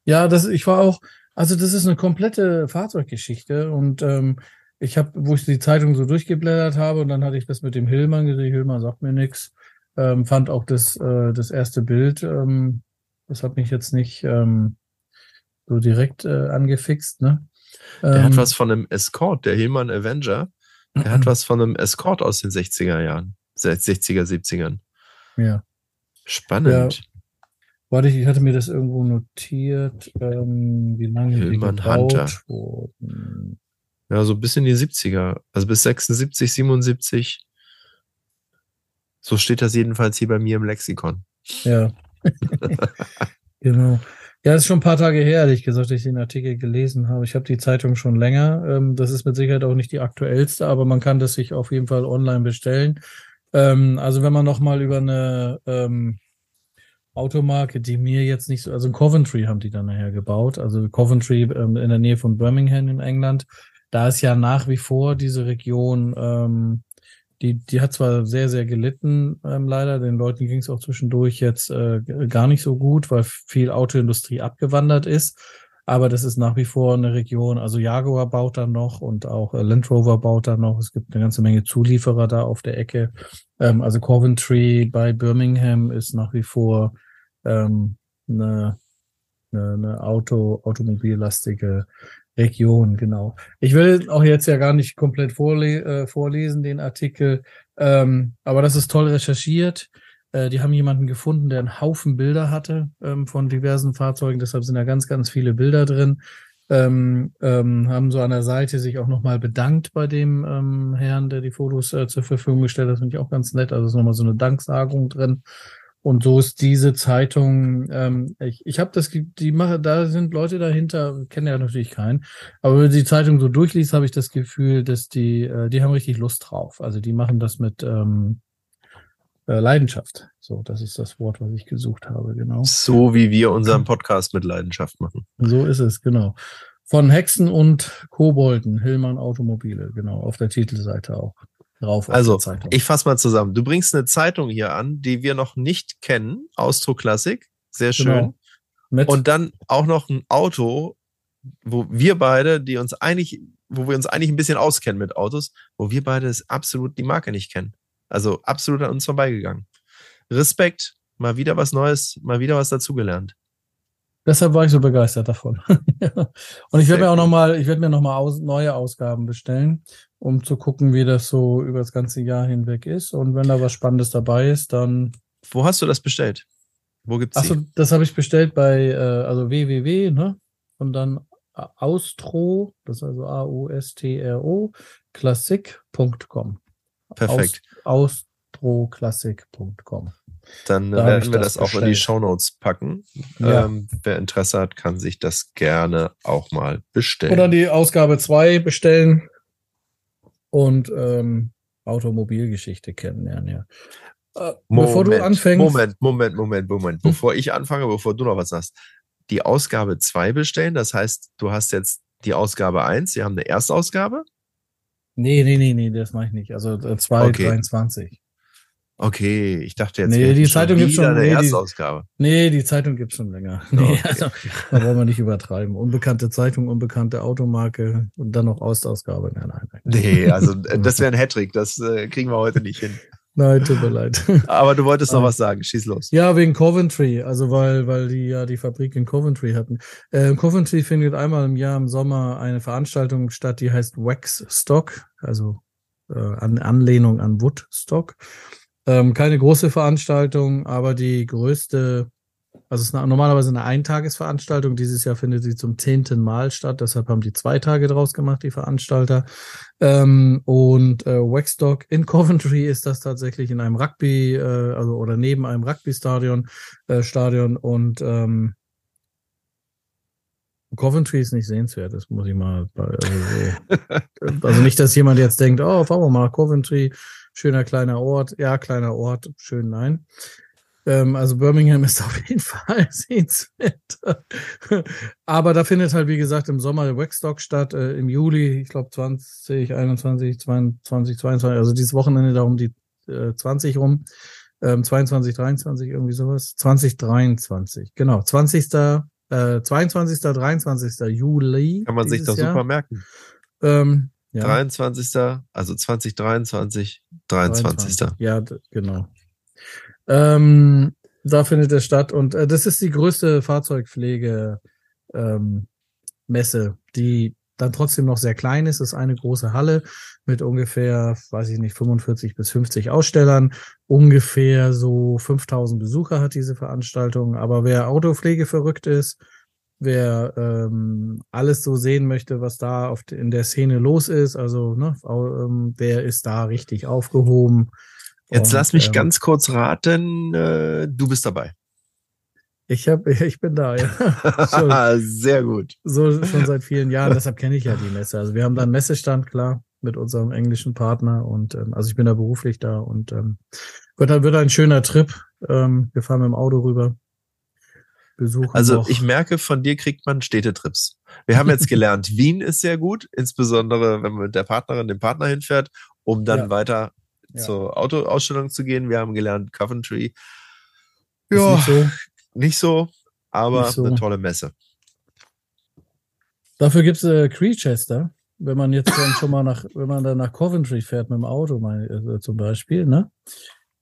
Ja, das, ich war auch, also das ist eine komplette Fahrzeuggeschichte und ähm, ich habe, wo ich die Zeitung so durchgeblättert habe und dann hatte ich das mit dem Hillmann gesehen. Hillmann sagt mir nichts. Ähm, fand auch das, äh, das erste Bild, ähm, das hat mich jetzt nicht ähm, so direkt äh, angefixt. Ne? Der hat ähm, was von einem Escort, der Hillmann Avenger. Der hat was von einem Escort aus den 60er Jahren, 60er, 70ern. Ja. Spannend. Ja. Warte, ich hatte mir das irgendwo notiert, ähm, wie lange Hillmann die gebaut Hunter. wurden. Ja, so bis in die 70er. Also bis 76, 77. So steht das jedenfalls hier bei mir im Lexikon. Ja. *laughs* genau. Ja, das ist schon ein paar Tage her, ehrlich gesagt, dass ich den Artikel gelesen habe. Ich habe die Zeitung schon länger. Ähm, das ist mit Sicherheit auch nicht die aktuellste, aber man kann das sich auf jeden Fall online bestellen. Ähm, also wenn man nochmal über eine ähm, Automarke, die mir jetzt nicht so, also Coventry haben die dann nachher gebaut, also Coventry in der Nähe von Birmingham in England da ist ja nach wie vor diese Region, ähm, die, die hat zwar sehr, sehr gelitten, ähm, leider, den Leuten ging es auch zwischendurch jetzt äh, gar nicht so gut, weil viel Autoindustrie abgewandert ist. Aber das ist nach wie vor eine Region, also Jaguar baut da noch und auch äh, Land Rover baut da noch. Es gibt eine ganze Menge Zulieferer da auf der Ecke. Ähm, also Coventry bei Birmingham ist nach wie vor ähm, eine, eine, eine Auto, automobillastige Region, genau. Ich will auch jetzt ja gar nicht komplett vorle äh, vorlesen, den Artikel, ähm, aber das ist toll recherchiert. Äh, die haben jemanden gefunden, der einen Haufen Bilder hatte ähm, von diversen Fahrzeugen, deshalb sind da ganz, ganz viele Bilder drin. Ähm, ähm, haben so an der Seite sich auch nochmal bedankt bei dem ähm, Herrn, der die Fotos äh, zur Verfügung gestellt hat. Das finde ich auch ganz nett. Also ist nochmal so eine Danksagung drin. Und so ist diese Zeitung, ähm, ich, ich habe das, die mache, da sind Leute dahinter, kenne ja natürlich keinen, aber wenn die Zeitung so durchliest, habe ich das Gefühl, dass die, äh, die haben richtig Lust drauf. Also die machen das mit ähm, äh, Leidenschaft. So, das ist das Wort, was ich gesucht habe, genau. So wie wir unseren Podcast mit Leidenschaft machen. So ist es, genau. Von Hexen und Kobolden, Hillmann Automobile, genau, auf der Titelseite auch drauf. Also, ich fasse mal zusammen. Du bringst eine Zeitung hier an, die wir noch nicht kennen, Austro Klassik, sehr schön. Genau. Und dann auch noch ein Auto, wo wir beide, die uns eigentlich, wo wir uns eigentlich ein bisschen auskennen mit Autos, wo wir beide es absolut die Marke nicht kennen. Also absolut an uns vorbeigegangen. Respekt, mal wieder was Neues, mal wieder was dazugelernt. Deshalb war ich so begeistert davon. *laughs* Und ich werde mir auch nochmal, ich werde mir nochmal aus, neue Ausgaben bestellen, um zu gucken, wie das so über das ganze Jahr hinweg ist. Und wenn da was Spannendes dabei ist, dann. Wo hast du das bestellt? Wo gibt's Achso, das habe ich bestellt bei, äh, also www, ne? Und dann Austro, das ist also A-U-S-T-R-O, klassik.com. Perfekt. Aus, austroklassik.com. Dann da werden wir das, das auch in die Shownotes packen. Ja. Ähm, wer Interesse hat, kann sich das gerne auch mal bestellen. Oder die Ausgabe 2 bestellen und ähm, Automobilgeschichte kennenlernen, ja. Äh, Moment, bevor du anfängst. Moment, Moment, Moment, Moment. Hm? Bevor ich anfange, bevor du noch was sagst. Die Ausgabe 2 bestellen, das heißt, du hast jetzt die Ausgabe 1, wir haben eine Erstausgabe? Nee, nee, nee, nee, das mache ich nicht. Also 2,23. Äh, okay. Okay, ich dachte jetzt. Nee, die Zeitung gibt schon eine nee, Erstausgabe. Die, nee, die Zeitung gibt schon länger. *laughs* Nee, okay. also da wollen wir nicht übertreiben. Unbekannte Zeitung, unbekannte Automarke und dann noch Ostausgabe. Nein, nein, nein. Nee, also *laughs* das wäre ein Hattrick. Das äh, kriegen wir heute nicht hin. Nein, tut mir leid. *laughs* Aber du wolltest noch was sagen. Schieß los. Ja, wegen Coventry. Also weil, weil die ja die Fabrik in Coventry hatten. Äh, Coventry findet einmal im Jahr im Sommer eine Veranstaltung statt, die heißt Wax Stock. Also äh, an Anlehnung an Woodstock. Ähm, keine große Veranstaltung, aber die größte, also es ist eine, normalerweise eine Eintagesveranstaltung. Dieses Jahr findet sie zum zehnten Mal statt. Deshalb haben die zwei Tage draus gemacht, die Veranstalter. Ähm, und äh, Waxstock in Coventry ist das tatsächlich in einem Rugby, äh, also oder neben einem Rugby-Stadion, äh, Stadion und ähm, Coventry ist nicht sehenswert, das muss ich mal. Also, *laughs* also nicht, dass jemand jetzt denkt, oh, fahren wir mal nach Coventry, schöner kleiner Ort. Ja, kleiner Ort, schön, nein. Ähm, also Birmingham *laughs* ist auf jeden Fall *laughs* sehenswert. Aber da findet halt, wie gesagt, im Sommer der Waxstock statt, äh, im Juli, ich glaube 2021, 22, 22, also dieses Wochenende da um die äh, 20 rum. Ähm, 22, 23, irgendwie sowas. 2023, genau. 20. Äh, 22. 23. Juli. Kann man sich doch super merken. Ähm, ja. 23. Also 2023, 23. 23. Ja, genau. Ähm, da findet es statt und äh, das ist die größte Fahrzeugpflege ähm, Messe, die dann trotzdem noch sehr klein ist. Es ist eine große Halle mit ungefähr, weiß ich nicht, 45 bis 50 Ausstellern. Ungefähr so 5000 Besucher hat diese Veranstaltung. Aber wer Autopflege verrückt ist, wer ähm, alles so sehen möchte, was da auf, in der Szene los ist. Also, ne, ähm, wer ist da richtig aufgehoben? Jetzt Und, lass mich ähm, ganz kurz raten, äh, du bist dabei. Ich hab, *laughs* ich bin da, ja. *laughs* Sehr gut. So schon seit vielen Jahren, deshalb kenne ich ja die Messe. Also wir haben da einen Messestand, klar, mit unserem englischen Partner und ähm, also ich bin da beruflich da und ähm, wird, wird ein schöner Trip. Ähm, wir fahren mit dem Auto rüber besuchen. Also noch. ich merke, von dir kriegt man Städtetrips. Wir haben jetzt gelernt, *laughs* Wien ist sehr gut, insbesondere wenn man mit der Partnerin, dem Partner hinfährt, um dann ja. weiter ja. zur Autoausstellung zu gehen. Wir haben gelernt, Coventry. Ja, nicht so, nicht so aber nicht so. eine tolle Messe. Dafür gibt es äh, Creechester, wenn man jetzt dann schon mal nach, wenn man dann nach Coventry fährt mit dem Auto, mal, äh, zum Beispiel, ne?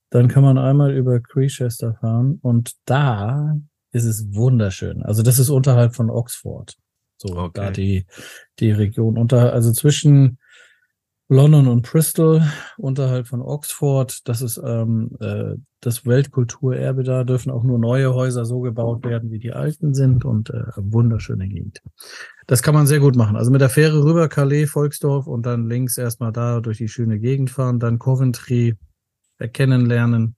Dann kann man einmal über Creechester fahren und da ist es wunderschön. Also das ist unterhalb von Oxford. So, okay. da die, die Region unter, also zwischen London und Bristol, unterhalb von Oxford. Das ist ähm, äh, das Weltkulturerbe da, dürfen auch nur neue Häuser so gebaut werden, wie die alten sind und äh, wunderschöne Gegend. Das kann man sehr gut machen. Also mit der Fähre rüber, Calais, Volksdorf und dann links erstmal da durch die schöne Gegend fahren, dann Coventry erkennen lernen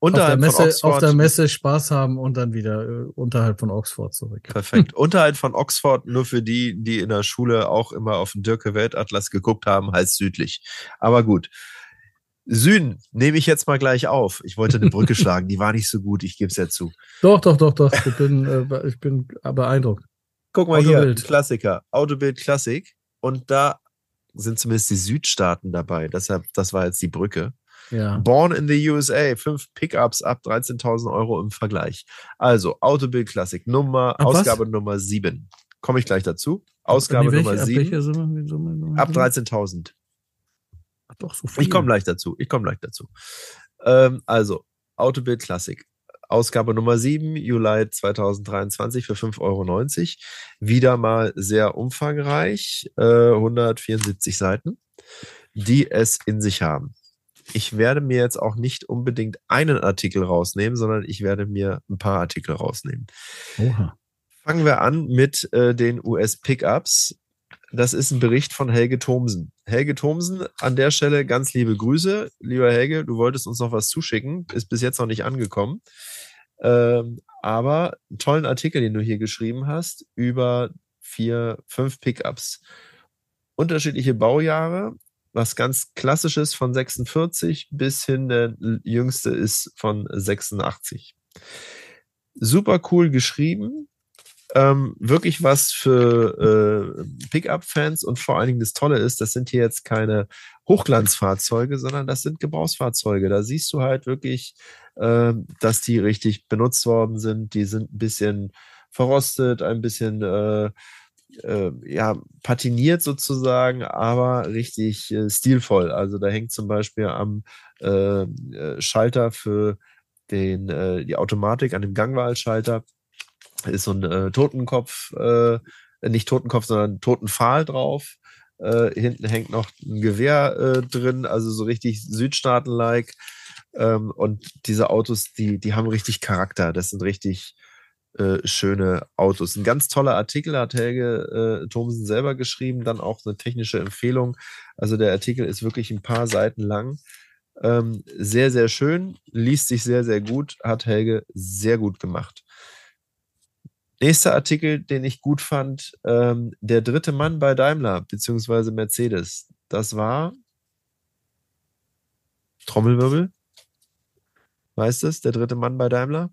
Unterhalb auf der, Messe, auf der Messe Spaß haben und dann wieder äh, unterhalb von Oxford zurück. Perfekt. *laughs* unterhalb von Oxford, nur für die, die in der Schule auch immer auf den Dirke Weltatlas geguckt haben, heißt südlich. Aber gut. Süden nehme ich jetzt mal gleich auf. Ich wollte eine Brücke *laughs* schlagen, die war nicht so gut, ich gebe es ja zu. Doch, doch, doch, doch. Ich bin, äh, ich bin beeindruckt. Guck mal Autobild. hier, Klassiker, Autobild Klassik. Und da sind zumindest die Südstaaten dabei. Deshalb, das war jetzt die Brücke. Ja. Born in the USA, fünf Pickups ab 13.000 Euro im Vergleich. Also Autobild Classic Nummer, Ab was? Ausgabe Nummer 7. Komme ich gleich dazu. Ausgabe welche- Nummer ab 7 welcher Summe? Wie Summe, Summe, ab Summe? 13.000. Ach, doch, so viel. Ich komme gleich dazu. Ich komme gleich dazu. Ähm, also, Autobild Classic. Ausgabe Nummer 7, Juli 2023 für 5,90 Euro. Wieder mal sehr umfangreich, äh, 174 Seiten, die es in sich haben. Ich werde mir jetzt auch nicht unbedingt einen Artikel rausnehmen, sondern ich werde mir ein paar Artikel rausnehmen. Oha. Fangen wir an mit äh, den US-Pickups. Das ist ein Bericht von Helge Thomsen. Helge Thomsen, an der Stelle ganz liebe Grüße. Lieber Helge, du wolltest uns noch was zuschicken, ist bis jetzt noch nicht angekommen. Ähm, aber einen tollen Artikel, den du hier geschrieben hast, über vier, fünf Pickups. Unterschiedliche Baujahre, was ganz klassisches von 46 bis hin der jüngste ist von 86. Super cool geschrieben, ähm, wirklich was für äh, Pickup-Fans und vor allen Dingen das Tolle ist, das sind hier jetzt keine Hochglanzfahrzeuge, sondern das sind Gebrauchsfahrzeuge. Da siehst du halt wirklich, äh, dass die richtig benutzt worden sind. Die sind ein bisschen verrostet, ein bisschen äh, äh, ja, patiniert sozusagen, aber richtig äh, stilvoll. Also da hängt zum Beispiel am äh, äh, Schalter für den, äh, die Automatik, an dem Gangwahlschalter, ist so ein äh, Totenkopf, nicht Totenkopf, sondern Totenpfahl drauf. Hinten hängt noch ein Gewehr drin, also so richtig Südstaaten-like. Ähm, und diese Autos, die, die haben richtig Charakter. Das sind richtig äh, schöne Autos. Ein ganz toller Artikel hat Helge äh, Thomsen selber geschrieben, dann auch eine technische Empfehlung. Also der Artikel ist wirklich ein paar Seiten lang. Ähm, sehr, sehr schön, liest sich sehr, sehr gut, hat Helge sehr gut gemacht. Nächster Artikel, den ich gut fand, ähm, der dritte Mann bei Daimler beziehungsweise Mercedes. Das war Trommelwirbel. Weißt du es? Der dritte Mann bei Daimler?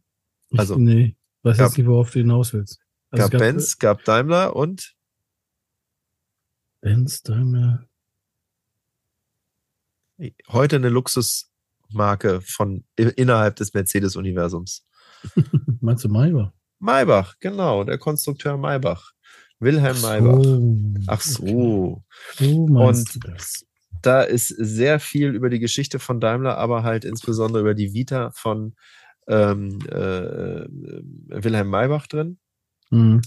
Also, nee, weiß gab- jetzt nicht, worauf du hinaus willst. Also gab es Benz, gab Daimler und Benz, Daimler. heute eine Luxusmarke von innerhalb des Mercedes-Universums. *laughs* Meinst du Maybach? Maybach, genau, der Konstrukteur Maybach. Wilhelm Maybach. So, Ach so. okay. So Und-. Da ist sehr viel über die Geschichte von Daimler, aber halt insbesondere über die Vita von ähm, äh, Wilhelm Maybach drin, Mhm.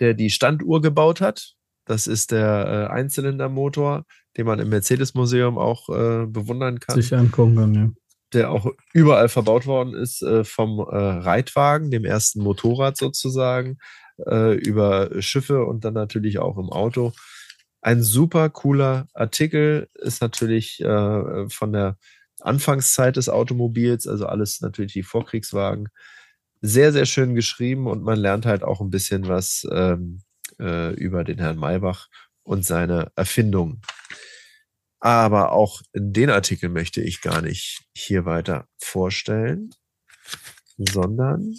der die Standuhr gebaut hat. Das ist der äh, Einzylindermotor, den man im Mercedes-Museum auch äh, bewundern kann. Sich angucken kann, ja. der auch überall verbaut worden ist, äh, vom äh, Reitwagen, dem ersten Motorrad sozusagen, äh, über Schiffe und dann natürlich auch im Auto. Ein super cooler Artikel ist natürlich äh, von der Anfangszeit des Automobils, also alles natürlich die Vorkriegswagen. Sehr, sehr schön geschrieben und man lernt halt auch ein bisschen was ähm, äh, über den Herrn Maybach und seine Erfindung. Aber auch den Artikel möchte ich gar nicht hier weiter vorstellen, sondern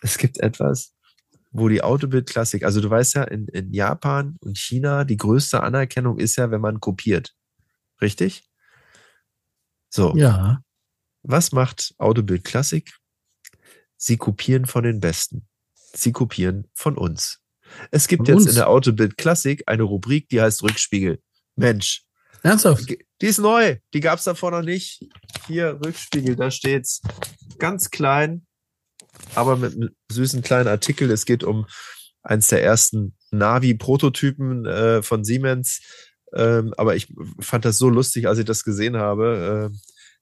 es gibt etwas, wo die Autobild-Klassik, also du weißt ja, in, in Japan und China, die größte Anerkennung ist ja, wenn man kopiert. Richtig? So, Ja, was macht Autobild Klassik? Sie kopieren von den Besten. Sie kopieren von uns. Es gibt Von jetzt uns? in der Autobild Klassik eine Rubrik, die heißt Rückspiegel. Mensch, ernsthaft. die ist neu. Die gab es davor noch nicht. Hier, Rückspiegel, da steht's. Ganz klein, aber mit einem süßen kleinen Artikel. Es geht um eins der ersten Navi-Prototypen äh, von Siemens. Ähm, aber ich fand das so lustig, als ich das gesehen habe, äh,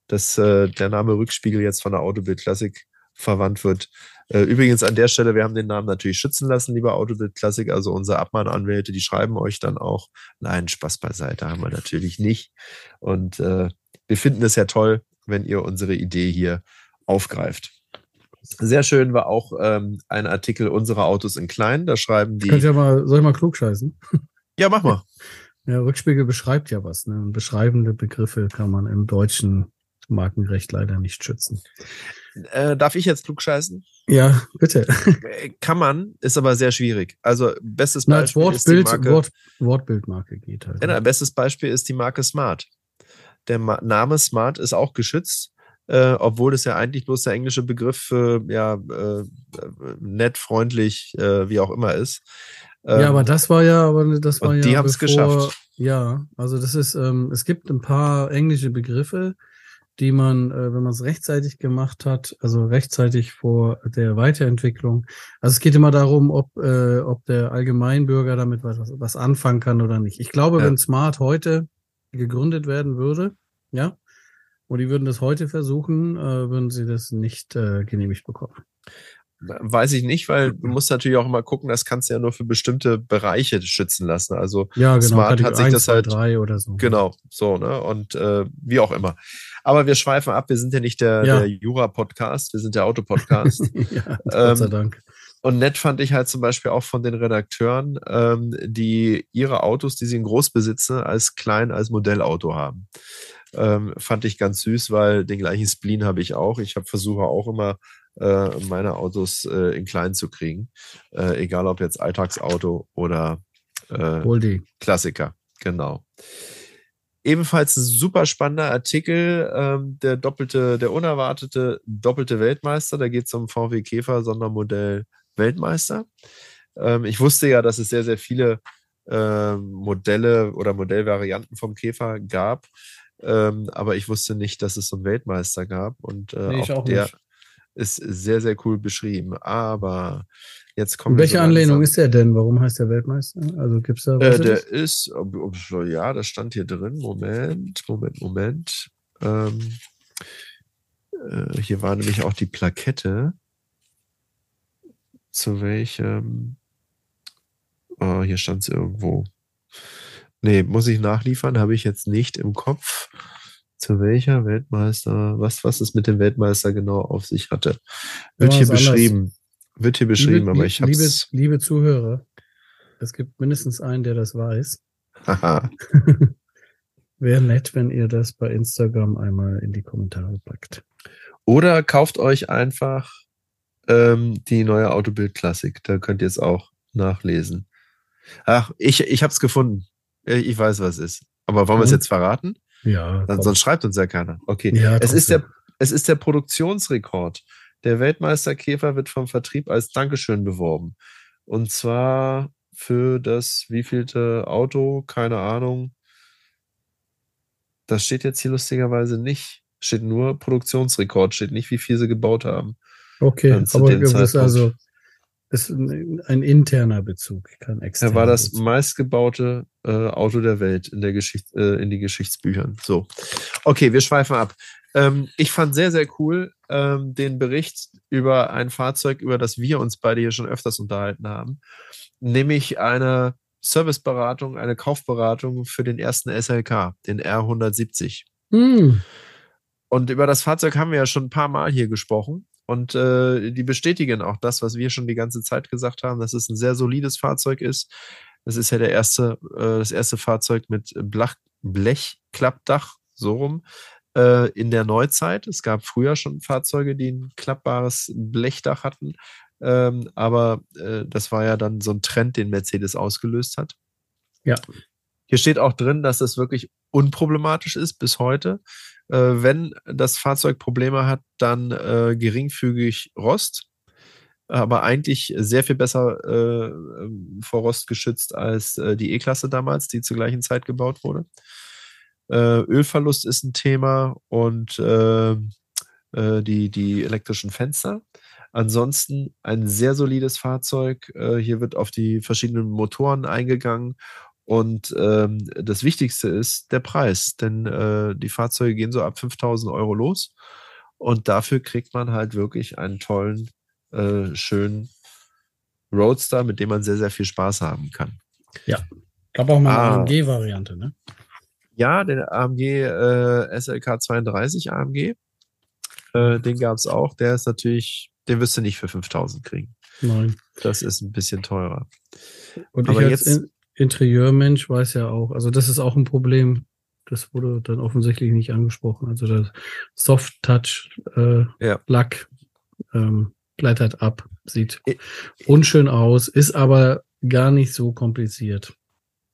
dass äh, der Name Rückspiegel jetzt von der Autobild Classic verwandt wird. Äh, übrigens an der Stelle, wir haben den Namen natürlich schützen lassen, lieber Autobild Classic. Also unsere Abmahnanwälte, die schreiben euch dann auch. Nein, Spaß beiseite haben wir natürlich nicht. Und äh, wir finden es ja toll, wenn ihr unsere Idee hier aufgreift. Sehr schön war auch ähm, ein Artikel unserer Autos in klein. Da schreiben die. Kannst ja mal, soll ich mal klug scheißen? Ja, mach mal. *laughs* Ja, Rückspiegel beschreibt ja was. Ne? Und beschreibende Begriffe kann man im deutschen Markenrecht leider nicht schützen. Äh, darf ich jetzt klug scheißen? Ja, bitte. Äh, Kann man, ist aber sehr schwierig. Also bestes Na, Beispiel ist die Wortbild, Marke. Wort, Wortbildmarke geht halt. Ja, na, bestes Beispiel ist die Marke Smart. Der Name Smart ist auch geschützt, äh, obwohl es ja eigentlich bloß der englische Begriff für ja, äh, nett, freundlich, äh, wie auch immer ist. Ja, aber ähm, das war ja, aber das war ja. Die haben es geschafft. Ja, also das ist, ähm, es gibt ein paar englische Begriffe, die man, äh, wenn man es rechtzeitig gemacht hat, also rechtzeitig vor der Weiterentwicklung. Also es geht immer darum, ob, äh, ob der Allgemeinbürger damit was, was anfangen kann oder nicht. Ich glaube, ja. wenn Smart heute gegründet werden würde, ja, und die würden das heute versuchen, äh, würden sie das nicht äh, genehmigt bekommen. Weiß ich nicht, weil du musst natürlich auch immer gucken, das kannst du ja nur für bestimmte Bereiche schützen lassen. Also ja, genau, Smart hat sich 1, das halt drei oder so. Genau, so ne und äh, wie auch immer. Aber wir schweifen ab. Wir sind ja nicht der, ja. der Jura-Podcast, wir sind der Auto-Podcast. *laughs* ja, Gott sei ähm, Dank. Und nett fand ich halt zum Beispiel auch von den Redakteuren, ähm, die ihre Autos, die sie in Groß besitzen, als klein als Modellauto haben. Ähm, fand ich ganz süß, weil den gleichen Spleen habe ich auch. Ich habe versuche auch immer meine Autos äh, in klein zu kriegen. Äh, egal ob jetzt Alltagsauto oder äh, Klassiker. Genau. Ebenfalls ein super spannender Artikel, ähm, der doppelte, der unerwartete doppelte Weltmeister. Da geht es um VW Käfer Sondermodell Weltmeister. Ähm, ich wusste ja, dass es sehr, sehr viele äh, Modelle oder Modellvarianten vom Käfer gab. Ähm, aber ich wusste nicht, dass es so einen Weltmeister gab. Und äh, nee, auch, auch der, nicht ist sehr, sehr cool beschrieben. Aber jetzt kommt. Welche so Anlehnung ist der denn? Warum heißt der Weltmeister? Also gibt es da was? Äh, der ist, ja, das stand hier drin. Moment, Moment, Moment. Ähm, äh, hier war nämlich auch die Plakette. Zu welchem. Oh, hier stand es irgendwo. Nee, muss ich nachliefern, habe ich jetzt nicht im Kopf zu welcher Weltmeister, was, was es mit dem Weltmeister genau auf sich hatte. Wird hier beschrieben. Anders. Wird hier beschrieben, liebe, aber ich habe liebe, liebe Zuhörer, es gibt mindestens einen, der das weiß. Haha. *laughs* Wäre nett, wenn ihr das bei Instagram einmal in die Kommentare packt. Oder kauft euch einfach ähm, die neue Autobild-Klassik. Da könnt ihr es auch nachlesen. Ach, ich, ich habe es gefunden. Ich weiß, was es ist. Aber wollen wir es jetzt verraten? Ja. Dann, sonst schreibt uns ja keiner. Okay. Ja, es, ist der, es ist der Produktionsrekord. Der Weltmeisterkäfer wird vom Vertrieb als Dankeschön beworben. Und zwar für das wievielte Auto, keine Ahnung. Das steht jetzt hier lustigerweise nicht. Steht nur Produktionsrekord, steht nicht, wie viel sie gebaut haben. Okay, aber das ist also ist ein, ein, interner Bezug, kein externer. Er war das Bezug. meistgebaute äh, Auto der Welt in, der Geschicht, äh, in die Geschichtsbüchern. So. Okay, wir schweifen ab. Ähm, ich fand sehr, sehr cool ähm, den Bericht über ein Fahrzeug, über das wir uns beide hier schon öfters unterhalten haben, nämlich eine Serviceberatung, eine Kaufberatung für den ersten SLK, den R170. Hm. Und über das Fahrzeug haben wir ja schon ein paar Mal hier gesprochen. Und äh, die bestätigen auch das, was wir schon die ganze Zeit gesagt haben, dass es ein sehr solides Fahrzeug ist. Das ist ja der erste, äh, das erste Fahrzeug mit Blach, Blechklappdach, so rum, äh, in der Neuzeit. Es gab früher schon Fahrzeuge, die ein klappbares Blechdach hatten. Ähm, aber äh, das war ja dann so ein Trend, den Mercedes ausgelöst hat. Ja. Hier steht auch drin, dass es wirklich unproblematisch ist bis heute. Äh, wenn das Fahrzeug Probleme hat, dann äh, geringfügig Rost, aber eigentlich sehr viel besser äh, ähm, vor Rost geschützt als äh, die E-Klasse damals, die zur gleichen Zeit gebaut wurde. Äh, Ölverlust ist ein Thema und äh, die, die elektrischen Fenster. Ansonsten ein sehr solides Fahrzeug. hier wird auf die verschiedenen Motoren eingegangen und ähm, das Wichtigste ist der Preis, denn äh, die Fahrzeuge gehen so ab 5000 Euro los. Und dafür kriegt man halt wirklich einen tollen, äh, schönen Roadster, mit dem man sehr, sehr viel Spaß haben kann. Ja, gab auch mal eine ah. AMG-Variante, ne? Ja, den AMG äh, SLK 32 AMG. Den gab es auch. Der ist natürlich, den wirst du nicht für 5000 kriegen. Nein. Das ist ein bisschen teurer. Und Aber jetzt Interieurmensch weiß ja auch, also das ist auch ein Problem. Das wurde dann offensichtlich nicht angesprochen. Also das Soft Touch äh, ja. Lack ähm, blättert ab, sieht unschön aus, ist aber gar nicht so kompliziert.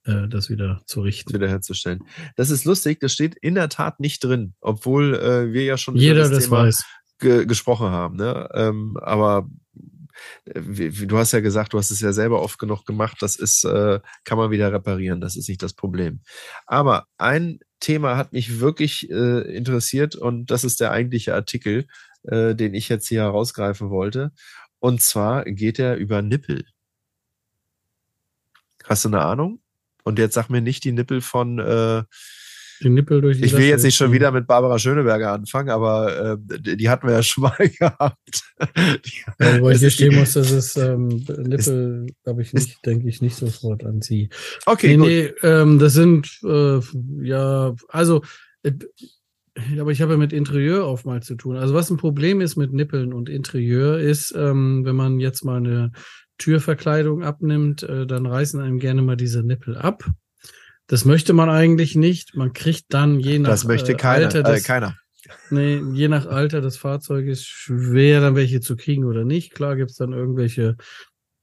äh, das wieder zu richten. Wiederherzustellen. Das ist lustig, das steht in der Tat nicht drin, obwohl äh, wir ja schon Jeder über das, das Thema weiß. Ge gesprochen haben. Ne? Ähm, aber wie, du hast ja gesagt, du hast es ja selber oft genug gemacht, das ist, äh, kann man wieder reparieren, das ist nicht das Problem. Aber ein Thema hat mich wirklich äh, interessiert und das ist der eigentliche Artikel, äh, den ich jetzt hier herausgreifen wollte. Und zwar geht er über Nippel. Hast du eine Ahnung? Und jetzt sag mir nicht die Nippel von äh, die Nippel durch die Ich will jetzt nicht schon wieder mit Barbara Schöneberger anfangen, aber äh, die hatten wir ja schon mal *laughs* gehabt. ja, wo ich gestehen muss, dass es ähm, Nippel, glaube ich, nicht, denke ich, nicht sofort an sie. Okay, nee, gut. Nee, ähm, das sind äh, ja, also äh, aber ich habe ja mit Interieur oftmals zu tun. Also was ein Problem ist mit Nippeln und Interieur ist, ähm, wenn man jetzt mal eine Türverkleidung abnimmt, äh, dann reißen einem gerne mal diese Nippel ab. Das möchte man eigentlich nicht. Man kriegt dann je nach das möchte äh, keiner, Alter des, äh, keiner. Nee, je nach Alter des Fahrzeuges schwer dann welche zu kriegen oder nicht. Klar gibt's dann irgendwelche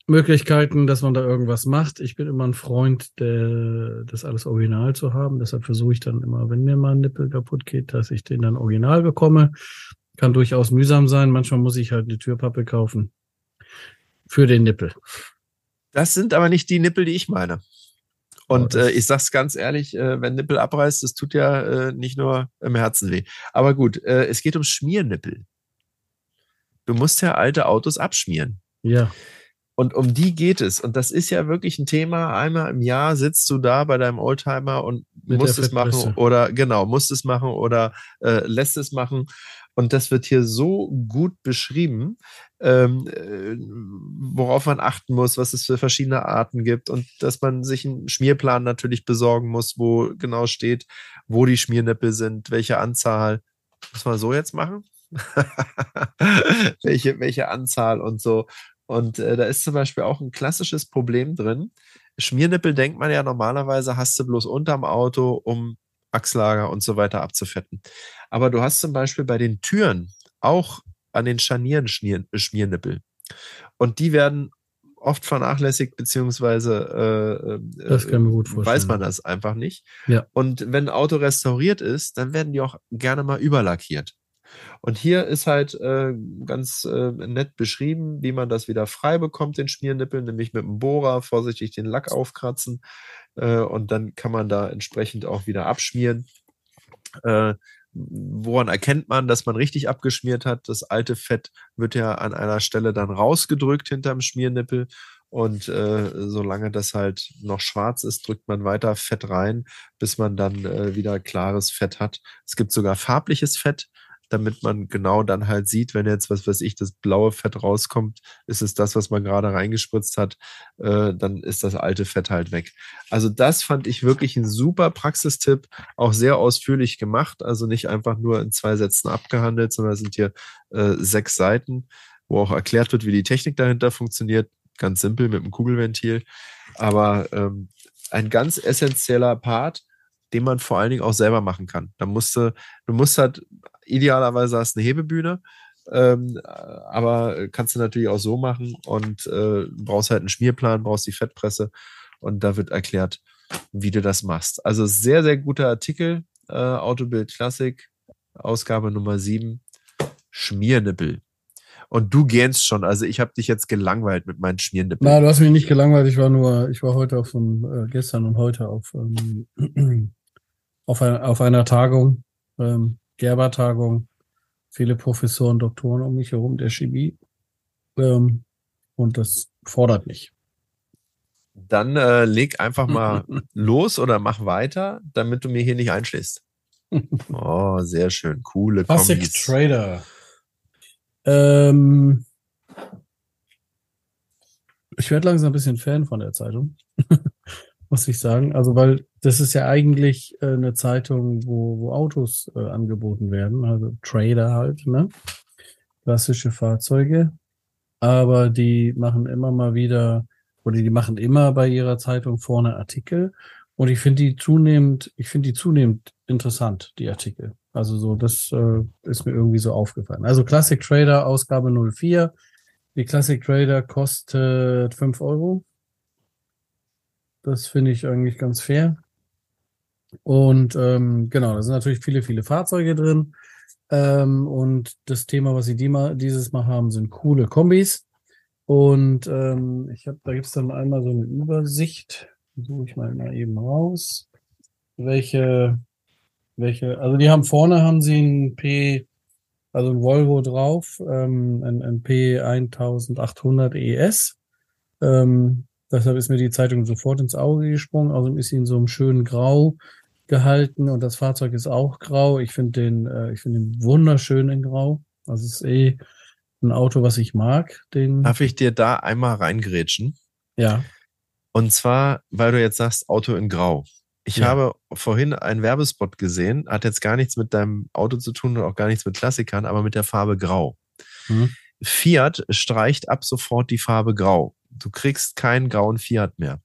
Möglichkeiten, dass man da irgendwas macht. Ich bin immer ein Freund, der, das alles original zu haben. Deshalb versuche ich dann immer, wenn mir mal ein Nippel kaputt geht, dass ich den dann original bekomme. Kann durchaus mühsam sein. Manchmal muss ich halt eine Türpappe kaufen. Für den Nippel. Das sind aber nicht die Nippel, die ich meine. Und oh, äh, ich sag's ganz ehrlich, äh, wenn Nippel abreißt, das tut ja äh, nicht nur im Herzen weh. Aber gut, äh, es geht um Schmiernippel. Du musst ja alte Autos abschmieren. Ja. Und um die geht es. Und das ist ja wirklich ein Thema. Einmal im Jahr sitzt du da bei deinem Oldtimer und Mit musst es machen oder genau, musst es machen oder äh, lässt es machen. Und das wird hier so gut beschrieben, ähm, äh, worauf man achten muss, was es für verschiedene Arten gibt und dass man sich einen Schmierplan natürlich besorgen muss, wo genau steht, wo die Schmiernippel sind, welche Anzahl. Muss man so jetzt machen? *laughs* welche, welche Anzahl und so. Und äh, da ist zum Beispiel auch ein klassisches Problem drin. Schmiernippel denkt man ja normalerweise, hast du bloß unterm Auto, um Achslager und so weiter abzufetten. Aber du hast zum Beispiel bei den Türen auch an den Scharnieren Schmiernippel. Und die werden oft vernachlässigt, beziehungsweise äh, äh gut vorstellen. weiß man das einfach nicht. Ja. Und wenn ein Auto restauriert ist, dann werden die auch gerne mal überlackiert. Und hier ist halt äh, ganz äh, nett beschrieben, wie man das wieder frei bekommt, den Schmiernippel, nämlich mit dem Bohrer vorsichtig den Lack aufkratzen äh, und dann kann man da entsprechend auch wieder abschmieren. Äh, woran erkennt man, dass man richtig abgeschmiert hat? Das alte Fett wird ja an einer Stelle dann rausgedrückt hinterm Schmiernippel. Und äh, solange das halt noch schwarz ist, drückt man weiter Fett rein, bis man dann äh, wieder klares Fett hat. Es gibt sogar farbliches Fett damit man genau dann halt sieht, wenn jetzt, was weiß ich, das blaue Fett rauskommt, ist es das, was man gerade reingespritzt hat, äh, dann ist das alte Fett halt weg. Also das fand ich wirklich ein super Praxistipp, auch sehr ausführlich gemacht, also nicht einfach nur in zwei Sätzen abgehandelt, sondern es sind hier äh, sechs Seiten, wo auch erklärt wird, wie die Technik dahinter funktioniert. Ganz simpel mit dem Kugelventil. Aber ähm, ein ganz essentieller Part, den man vor allen Dingen auch selber machen kann. Da musst du, du musst halt idealerweise hast du eine Hebebühne, ähm, aber kannst du natürlich auch so machen und äh, brauchst halt einen Schmierplan, brauchst die Fettpresse und da wird erklärt, wie du das machst. Also sehr, sehr guter Artikel, äh, Autobild Klassik, Ausgabe Nummer 7, Schmiernippel. Und du gähnst schon, also ich habe dich jetzt gelangweilt mit meinen Schmiernippeln. Na, du hast mich nicht gelangweilt, ich war nur, ich war heute auf um, äh, gestern und heute auf, ähm, *clears throat* auf, ein, auf einer Tagung ähm, Gerber-Tagung, viele Professoren, Doktoren um mich herum, der Chemie. Ähm, und das fordert mich. Dann äh, leg einfach mal *laughs* los oder mach weiter, damit du mir hier nicht einschläfst. *laughs* Oh, sehr schön. Coole Classic Kombis. Trader. Ähm, ich werde langsam ein bisschen Fan von der Zeitung. *laughs* muss ich sagen. Also, weil das ist ja eigentlich äh, eine Zeitung, wo, wo Autos äh, angeboten werden, also Trader halt, ne? Klassische Fahrzeuge. Aber die machen immer mal wieder, oder die machen immer bei ihrer Zeitung vorne Artikel. Und ich finde die zunehmend, ich finde die zunehmend interessant, die Artikel. Also so, das äh, ist mir irgendwie so aufgefallen. Also Classic Trader, Ausgabe 04. Die Classic Trader kostet 5 Euro Das finde ich eigentlich ganz fair. Und ähm, genau, da sind natürlich viele, viele Fahrzeuge drin. Ähm, und das Thema, was sie die mal, dieses Mal haben, sind coole Kombis. Und ähm, ich habe, da gibt es dann einmal so eine Übersicht. Suche ich mal, mal eben raus. Welche, welche, also die haben vorne haben sie ein P, also ein Volvo drauf, ähm, ein, ein P1800 ES. Ähm, deshalb ist mir die Zeitung sofort ins Auge gesprungen. Außerdem ist sie in so einem schönen Grau gehalten und das Fahrzeug ist auch grau. Ich finde den, äh, ich finde den wunderschön in Grau. Also es ist eh ein Auto, was ich mag. Den Darf ich dir da einmal reingrätschen? ja. Und zwar, weil du jetzt sagst, Auto in Grau. Ich Ja. habe vorhin einen Werbespot gesehen, hat jetzt gar nichts mit deinem Auto zu tun und auch gar nichts mit Klassikern, aber mit der Farbe Grau. Mhm. Fiat streicht ab sofort die Farbe Grau. Du kriegst keinen grauen Fiat mehr.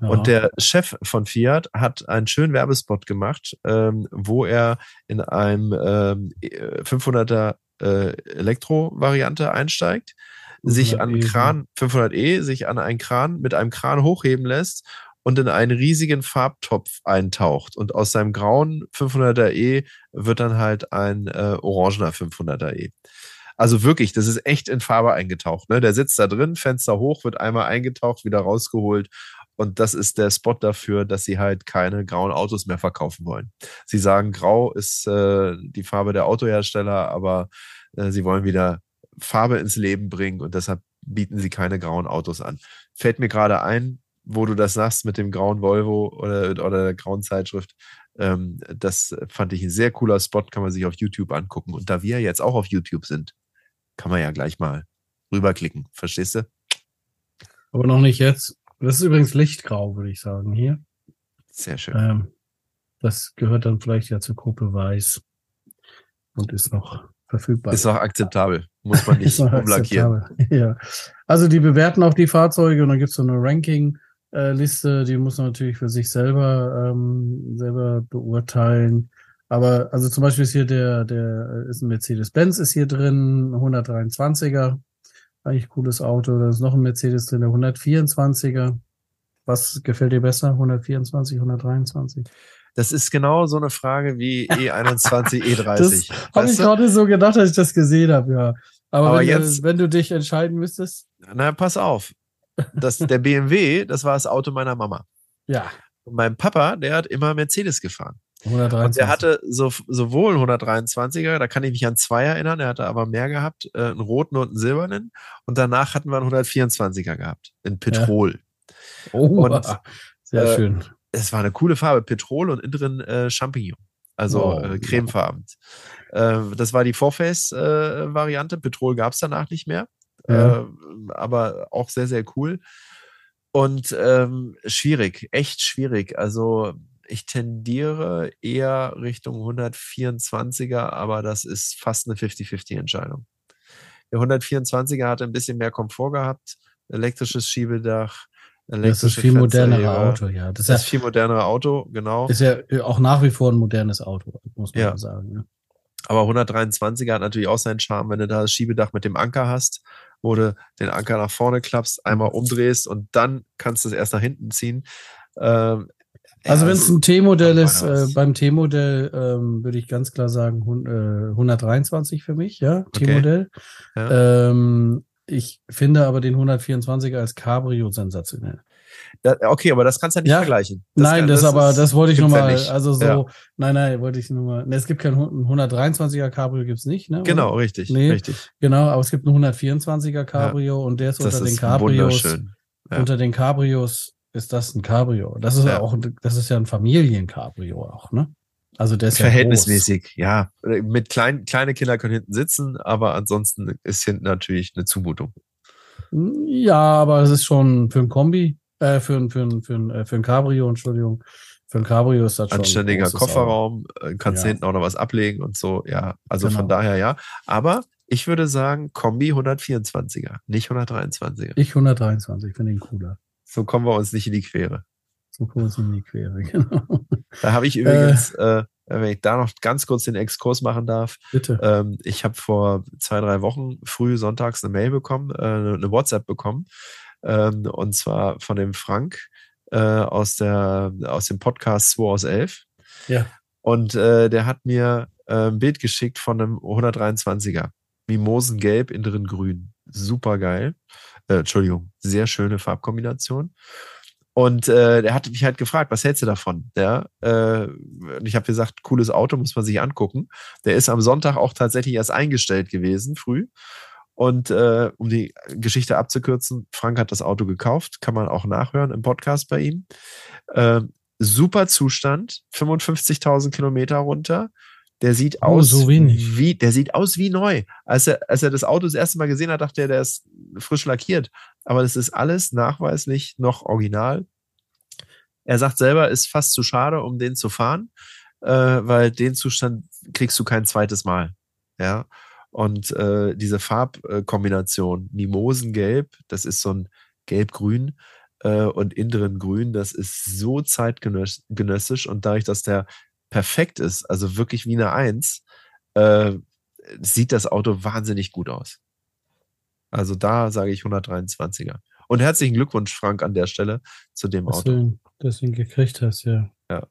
ja. Und der Chef von Fiat hat einen schönen Werbespot gemacht, ähm, wo er in einem ähm, 500er äh, Elektro-Variante einsteigt, sich an 500e, Kran 500e sich an einen Kran mit einem Kran hochheben lässt und in einen riesigen Farbtopf eintaucht und aus seinem grauen 500er-E wird dann halt ein äh, orangener 500er-E. Also wirklich, das ist echt in Farbe eingetaucht. Ne? Der sitzt da drin, Fenster hoch, wird einmal eingetaucht, wieder rausgeholt. Und das ist der Spot dafür, dass sie halt keine grauen Autos mehr verkaufen wollen. Sie sagen, grau ist äh, die Farbe der Autohersteller, aber äh, sie wollen wieder Farbe ins Leben bringen und deshalb bieten sie keine grauen Autos an. Fällt mir gerade ein, wo du das sagst mit dem grauen Volvo oder, oder der grauen Zeitschrift. Ähm, das fand ich ein sehr cooler Spot, kann man sich auf YouTube angucken. Und da wir jetzt auch auf YouTube sind, kann man ja gleich mal rüberklicken. Verstehst du? Aber noch nicht jetzt. Das ist übrigens Lichtgrau, würde ich sagen, hier. Sehr schön. Ähm, das gehört dann vielleicht ja zur Gruppe Weiß und ist noch verfügbar. Ist auch akzeptabel. Muss man nicht umlackieren. *laughs* ja. Also die bewerten auch die Fahrzeuge und dann gibt es so eine Ranking-Liste, die muss man natürlich für sich selber, ähm, selber beurteilen. Aber also zum Beispiel ist hier der, der ist ein Mercedes-Benz ist hier drin, 123er, eigentlich cooles Auto. Da ist noch ein Mercedes drin, der 124er. Was gefällt dir besser? 124, 123? Das ist genau so eine Frage wie E E21, E30. Habe ich Weißt du? gerade so gedacht, als ich das gesehen habe, ja. Aber, Aber wenn, jetzt- du, wenn du dich entscheiden müsstest, Na, pass auf. Das, der *laughs* BMW, das war das Auto meiner Mama. ja, Und mein Papa, der hat immer Mercedes gefahren. 123. Und der hatte so, sowohl 123er, da kann ich mich an zwei erinnern, er hatte aber mehr gehabt, äh, einen roten und einen silbernen. Und danach hatten wir einen 124er gehabt, in Petrol. oh, und, *laughs* sehr äh, schön. Es war eine coole Farbe, Petrol und innen drin äh, Champignon. Also Oh, äh, cremefarben. Äh, das war die Four-Face-Variante. Petrol gab es danach nicht mehr. Ja. Äh, aber auch sehr, sehr cool. Und ähm, schwierig, echt schwierig. Also ich tendiere eher Richtung 124er, aber das ist fast eine 50-50-Entscheidung. Der 124er hatte ein bisschen mehr Komfort gehabt, elektrisches Schiebedach, Das ist viel modernere. Auto, ja. Das Das ist ist, viel modernere Auto, genau. ja, ist ja auch nach wie vor ein modernes Auto, muss man Ja. sagen. Ne? Aber 123er hat natürlich auch seinen Charme, wenn du da das Schiebedach mit dem Anker hast, wo du den Anker nach vorne klappst, einmal umdrehst und dann kannst du es erst nach hinten ziehen. Ähm, Also ja, wenn es ein T-Modell ist, äh, beim T-Modell ähm, würde ich ganz klar sagen hun- äh, 123 für mich, ja, T-Modell. Ja. Ähm, ich finde aber den 124er als Cabrio sensationell. da, okay, aber das kannst du ja nicht Ja. vergleichen. nein, kann- das, aber, ist- das wollte ich nur ja mal, nicht. also so, Ja. nein, nein, wollte ich nur mal, ne, es gibt kein Hu- ein 123er Cabrio gibt's nicht, ne? oder? Genau, richtig, Nee. richtig. Genau, aber es gibt einen 124er Cabrio und der ist Das unter den ist Cabrios. wunderschön. Ja. Unter den Cabrios ist das ein Cabrio. Das ist Ja. auch, das ist ja ein Familiencabrio auch, ne? Also der ist ja Verhältnismäßig, ja. Mit kleinen, kleine Kinder können hinten sitzen, aber ansonsten ist hinten natürlich eine Zumutung. Ja, aber es ist schon für ein Kombi, äh, für ein, für ein, für ein, äh, für ein Cabrio, Entschuldigung. Für ein Cabrio ist das schon. ein Anständiger Kofferraum, äh, kannst du Ja. hinten auch noch was ablegen und so, ja. Also von Genau. daher ja. Aber ich würde sagen, Kombi 124er, nicht 123er. Auto. Ich 123, finde ihn cooler. So kommen wir uns nicht in die Quere. So kurz in die Quere, *laughs* genau. Da habe ich übrigens, äh, wenn ich da noch ganz kurz den Exkurs machen darf, Bitte. ähm, ich habe vor zwei, drei Wochen früh sonntags eine Mail bekommen, äh, eine WhatsApp bekommen, ähm, und zwar von dem Frank, äh, aus, der, aus dem Podcast 2 aus 11. Ja. Und äh, der hat mir äh, ein Bild geschickt von einem 123er. Mimosengelb, inneren grün. Super geil. Äh, Entschuldigung, sehr schöne Farbkombination. Und äh, der hat mich halt gefragt, was hältst du davon? Ja, äh, und ich habe gesagt, cooles Auto, muss man sich angucken. Der ist am Sonntag auch tatsächlich erst eingestellt gewesen, früh. Und äh, um die Geschichte abzukürzen, Frank hat das Auto gekauft, kann man auch nachhören im Podcast bei ihm. Äh, super Zustand, 55.000 Kilometer runter. Der sieht Oh, aus so wie, der sieht aus wie neu. Als er, als er das Auto das erste Mal gesehen hat, dachte er, der ist frisch lackiert. Aber das ist alles nachweislich noch original. Er sagt selber, ist fast zu schade, um den zu fahren, äh, weil den Zustand kriegst du kein zweites Mal. Ja. Und äh, diese Farbkombination, Mimosengelb, das ist so ein Gelb-Grün äh, und inneren Grün, das ist so zeitgenössisch und dadurch, dass der perfekt ist, also wirklich wie eine Eins, äh, sieht das Auto wahnsinnig gut aus. Also da sage ich 123er. Und herzlichen Glückwunsch, Frank, an der Stelle zu dem Was Auto. du deswegen gekriegt hast, ja. Ja.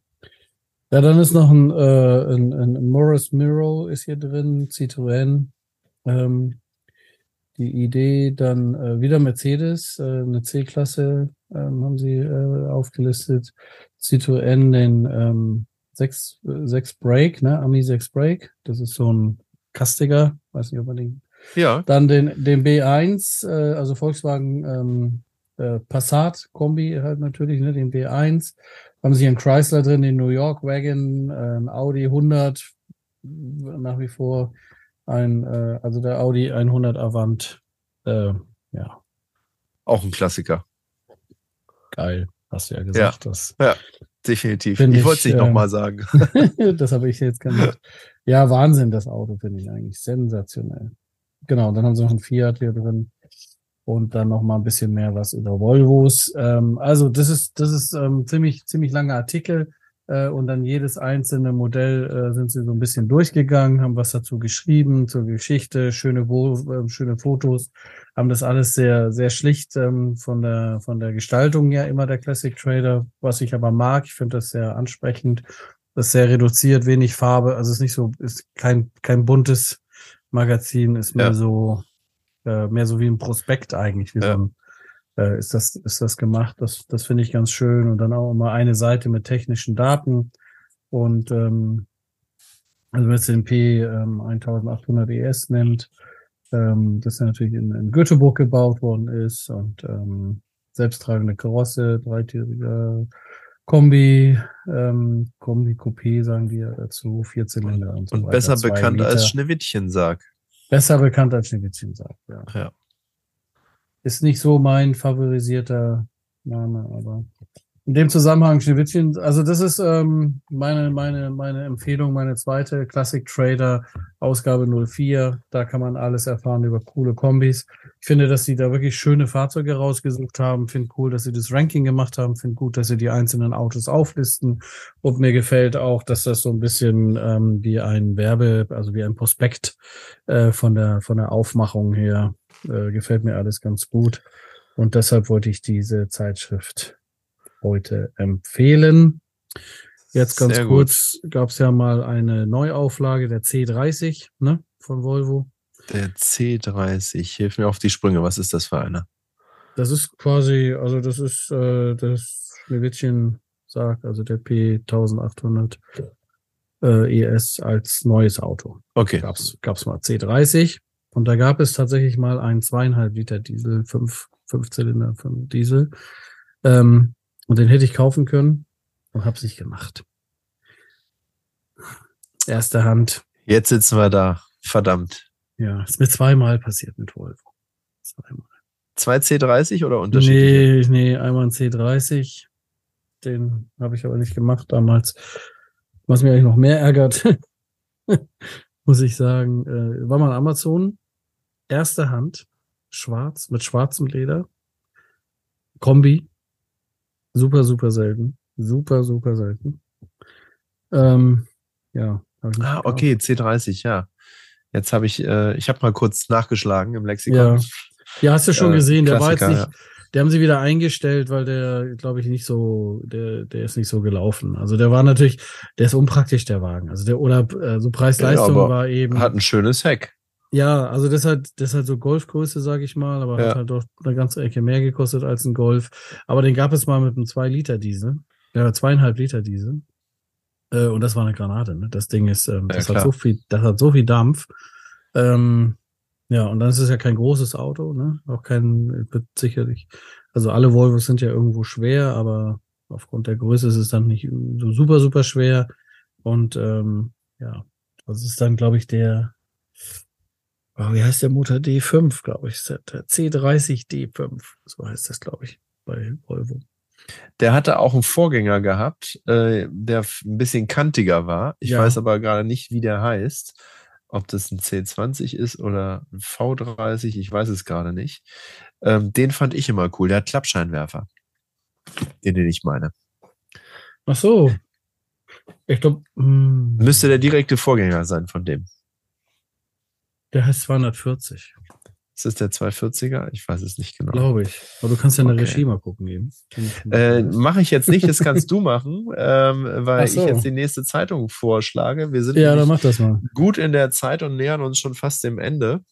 Ja, dann ist noch ein, äh, ein, ein Morris Miro ist hier drin, Citroën. Ähm, die Idee dann äh, wieder Mercedes, äh, eine C-Klasse ähm, haben sie äh, aufgelistet. Citroën den ähm, 6, äh, 6 Break, ne? Ami 6 Break. Das ist so ein Kastiger, weiß nicht, ob man den Ja, dann den, den B1, äh, also Volkswagen ähm, äh, Passat Kombi halt natürlich, ne, den B1. Haben sie einen Chrysler drin, den New York Wagon, äh, ein Audi 100, nach wie vor ein, äh, also der Audi 100 Avant. Äh, ja, auch ein Klassiker. geil, hast du ja gesagt. Das, Definitiv. Find ich ich, wollte es nicht äh, nochmal sagen. *laughs* *laughs* das habe ich jetzt gemacht. Ja, Wahnsinn, das Auto finde ich eigentlich sensationell. Genau, dann haben sie noch einen Fiat hier drin und dann noch mal ein bisschen mehr was über Volvos. Ähm, also das ist das ist ähm, ziemlich ziemlich langer Artikel äh, und dann jedes einzelne Modell äh, sind sie so ein bisschen durchgegangen, haben was dazu geschrieben zur Geschichte, schöne Wo äh, schöne Fotos, haben das alles sehr sehr schlicht ähm, von der von der Gestaltung ja immer der Classic Trader, was ich aber mag. Ich finde das sehr ansprechend. Das ist sehr reduziert, wenig Farbe, also es ist nicht so ist kein kein buntes Magazin, ist mehr Ja. so äh, mehr so wie ein Prospekt eigentlich, wie Ja. so ein, äh, ist das, ist das gemacht. Das, das finde ich ganz schön. Und dann auch immer eine Seite mit technischen Daten. Und ähm, also wenn jetzt den P ähm, 1800 ES nimmt, ähm, das ja natürlich in, in Göteborg gebaut worden ist und ähm, selbsttragende Karosse, dreitüriger Kombi, ähm, Kombi Coupé sagen ja dazu, Vierzylinder und so Und weiter. besser zwei bekannt als Liter. Schneewittchen sagt. Besser bekannt als Schneewittchen sagt, ja. Ja. Ist nicht so mein favorisierter Name, aber in dem Zusammenhang Schneewittchen, also das ist ähm, meine, meine, meine Empfehlung, meine zweite Classic Trader Ausgabe 04. Da kann man alles erfahren über coole Kombis. Ich finde, dass sie da wirklich schöne Fahrzeuge rausgesucht haben. Finde cool, dass sie das Ranking gemacht haben. Finde gut, dass sie die einzelnen Autos auflisten. Und mir gefällt auch, dass das so ein bisschen ähm, wie ein Werbe, also wie ein Prospekt äh, von der von der Aufmachung her äh, gefällt mir alles ganz gut. Und deshalb wollte ich diese Zeitschrift heute empfehlen. Jetzt ganz Sehr kurz gab es ja mal eine Neuauflage der C30 ne, von Volvo. Der C30, hilf mir auf die Sprünge. Was ist das für einer? Das ist quasi, also das ist äh, das Schneewittchen sagt, also der P1800 äh, ES als neues Auto. Okay. Gab's gab's mal C30 und da gab es tatsächlich mal einen zweieinhalb Liter Diesel, fünf, fünf Zylinder von Diesel. Ähm, und den hätte ich kaufen können und hab's nicht gemacht. Erste Hand, Jetzt sitzen wir da. Verdammt. ja, ist mir zweimal passiert mit Volvo. Zweimal. Zwei C30 oder unterschiedliche? Nee, nee, einmal ein C30. Den habe ich aber nicht gemacht damals. Was mich eigentlich noch mehr ärgert, *laughs* muss ich sagen, äh, war mal Amazon. Erste Hand, schwarz, mit schwarzem Leder. Kombi. Super, super selten. Super, super selten. Ähm, ja. Ah, okay, C30, ja. Jetzt habe ich, äh, ich habe mal kurz nachgeschlagen im Lexikon. Ja. Ja, hast du schon Äh, gesehen, der war jetzt Klassiker, nicht, der haben sie wieder eingestellt, weil der, glaube ich, nicht so, der, der ist nicht so gelaufen. Also der war natürlich, der ist unpraktisch, der Wagen. Also der, oder äh, so Preis-Leistung ja, war eben. Hat ein schönes Heck. Ja, also das hat, das hat so Golfgröße, sag ich mal, aber ja. hat halt doch eine ganze Ecke mehr gekostet als ein Golf. Aber den gab es mal mit einem 2 Liter Diesel. Ja, zweieinhalb Liter Diesel. Äh, und das war eine Granate, ne? Das Ding ist, ähm, das ja, hat so viel, das hat so viel Dampf. Ähm, ja, und dann ist es ja kein großes Auto, ne? Auch kein, wird sicherlich, also alle Volvos sind ja irgendwo schwer, aber aufgrund der Größe ist es dann nicht so super, super schwer. Und ähm, ja, das ist dann, glaube ich, der oh, wie heißt der Motor D5, glaube ich, der C30 D5, so heißt das, glaube ich, bei Volvo. Der hatte auch einen Vorgänger gehabt, äh, der ein bisschen kantiger war. Ich ja. weiß aber gerade nicht, wie der heißt. Ob das ein C20 ist oder ein V30, ich weiß es gerade nicht. Ähm, den fand ich immer cool. Der hat Klappscheinwerfer. Den, den ich meine. Ach so. Ich glaube. Hm. Müsste der direkte Vorgänger sein von dem. Der heißt 240. Ist das der 240er? Ich weiß es nicht genau. Glaube ich. Aber du kannst ja eine okay. Regie mal gucken eben. Äh, Mache ich jetzt nicht, das kannst du *laughs* machen, ähm, weil so. ich jetzt die nächste Zeitung vorschlage. Wir sind ja, dann mach das mal. gut in der Zeit und nähern uns schon fast dem Ende.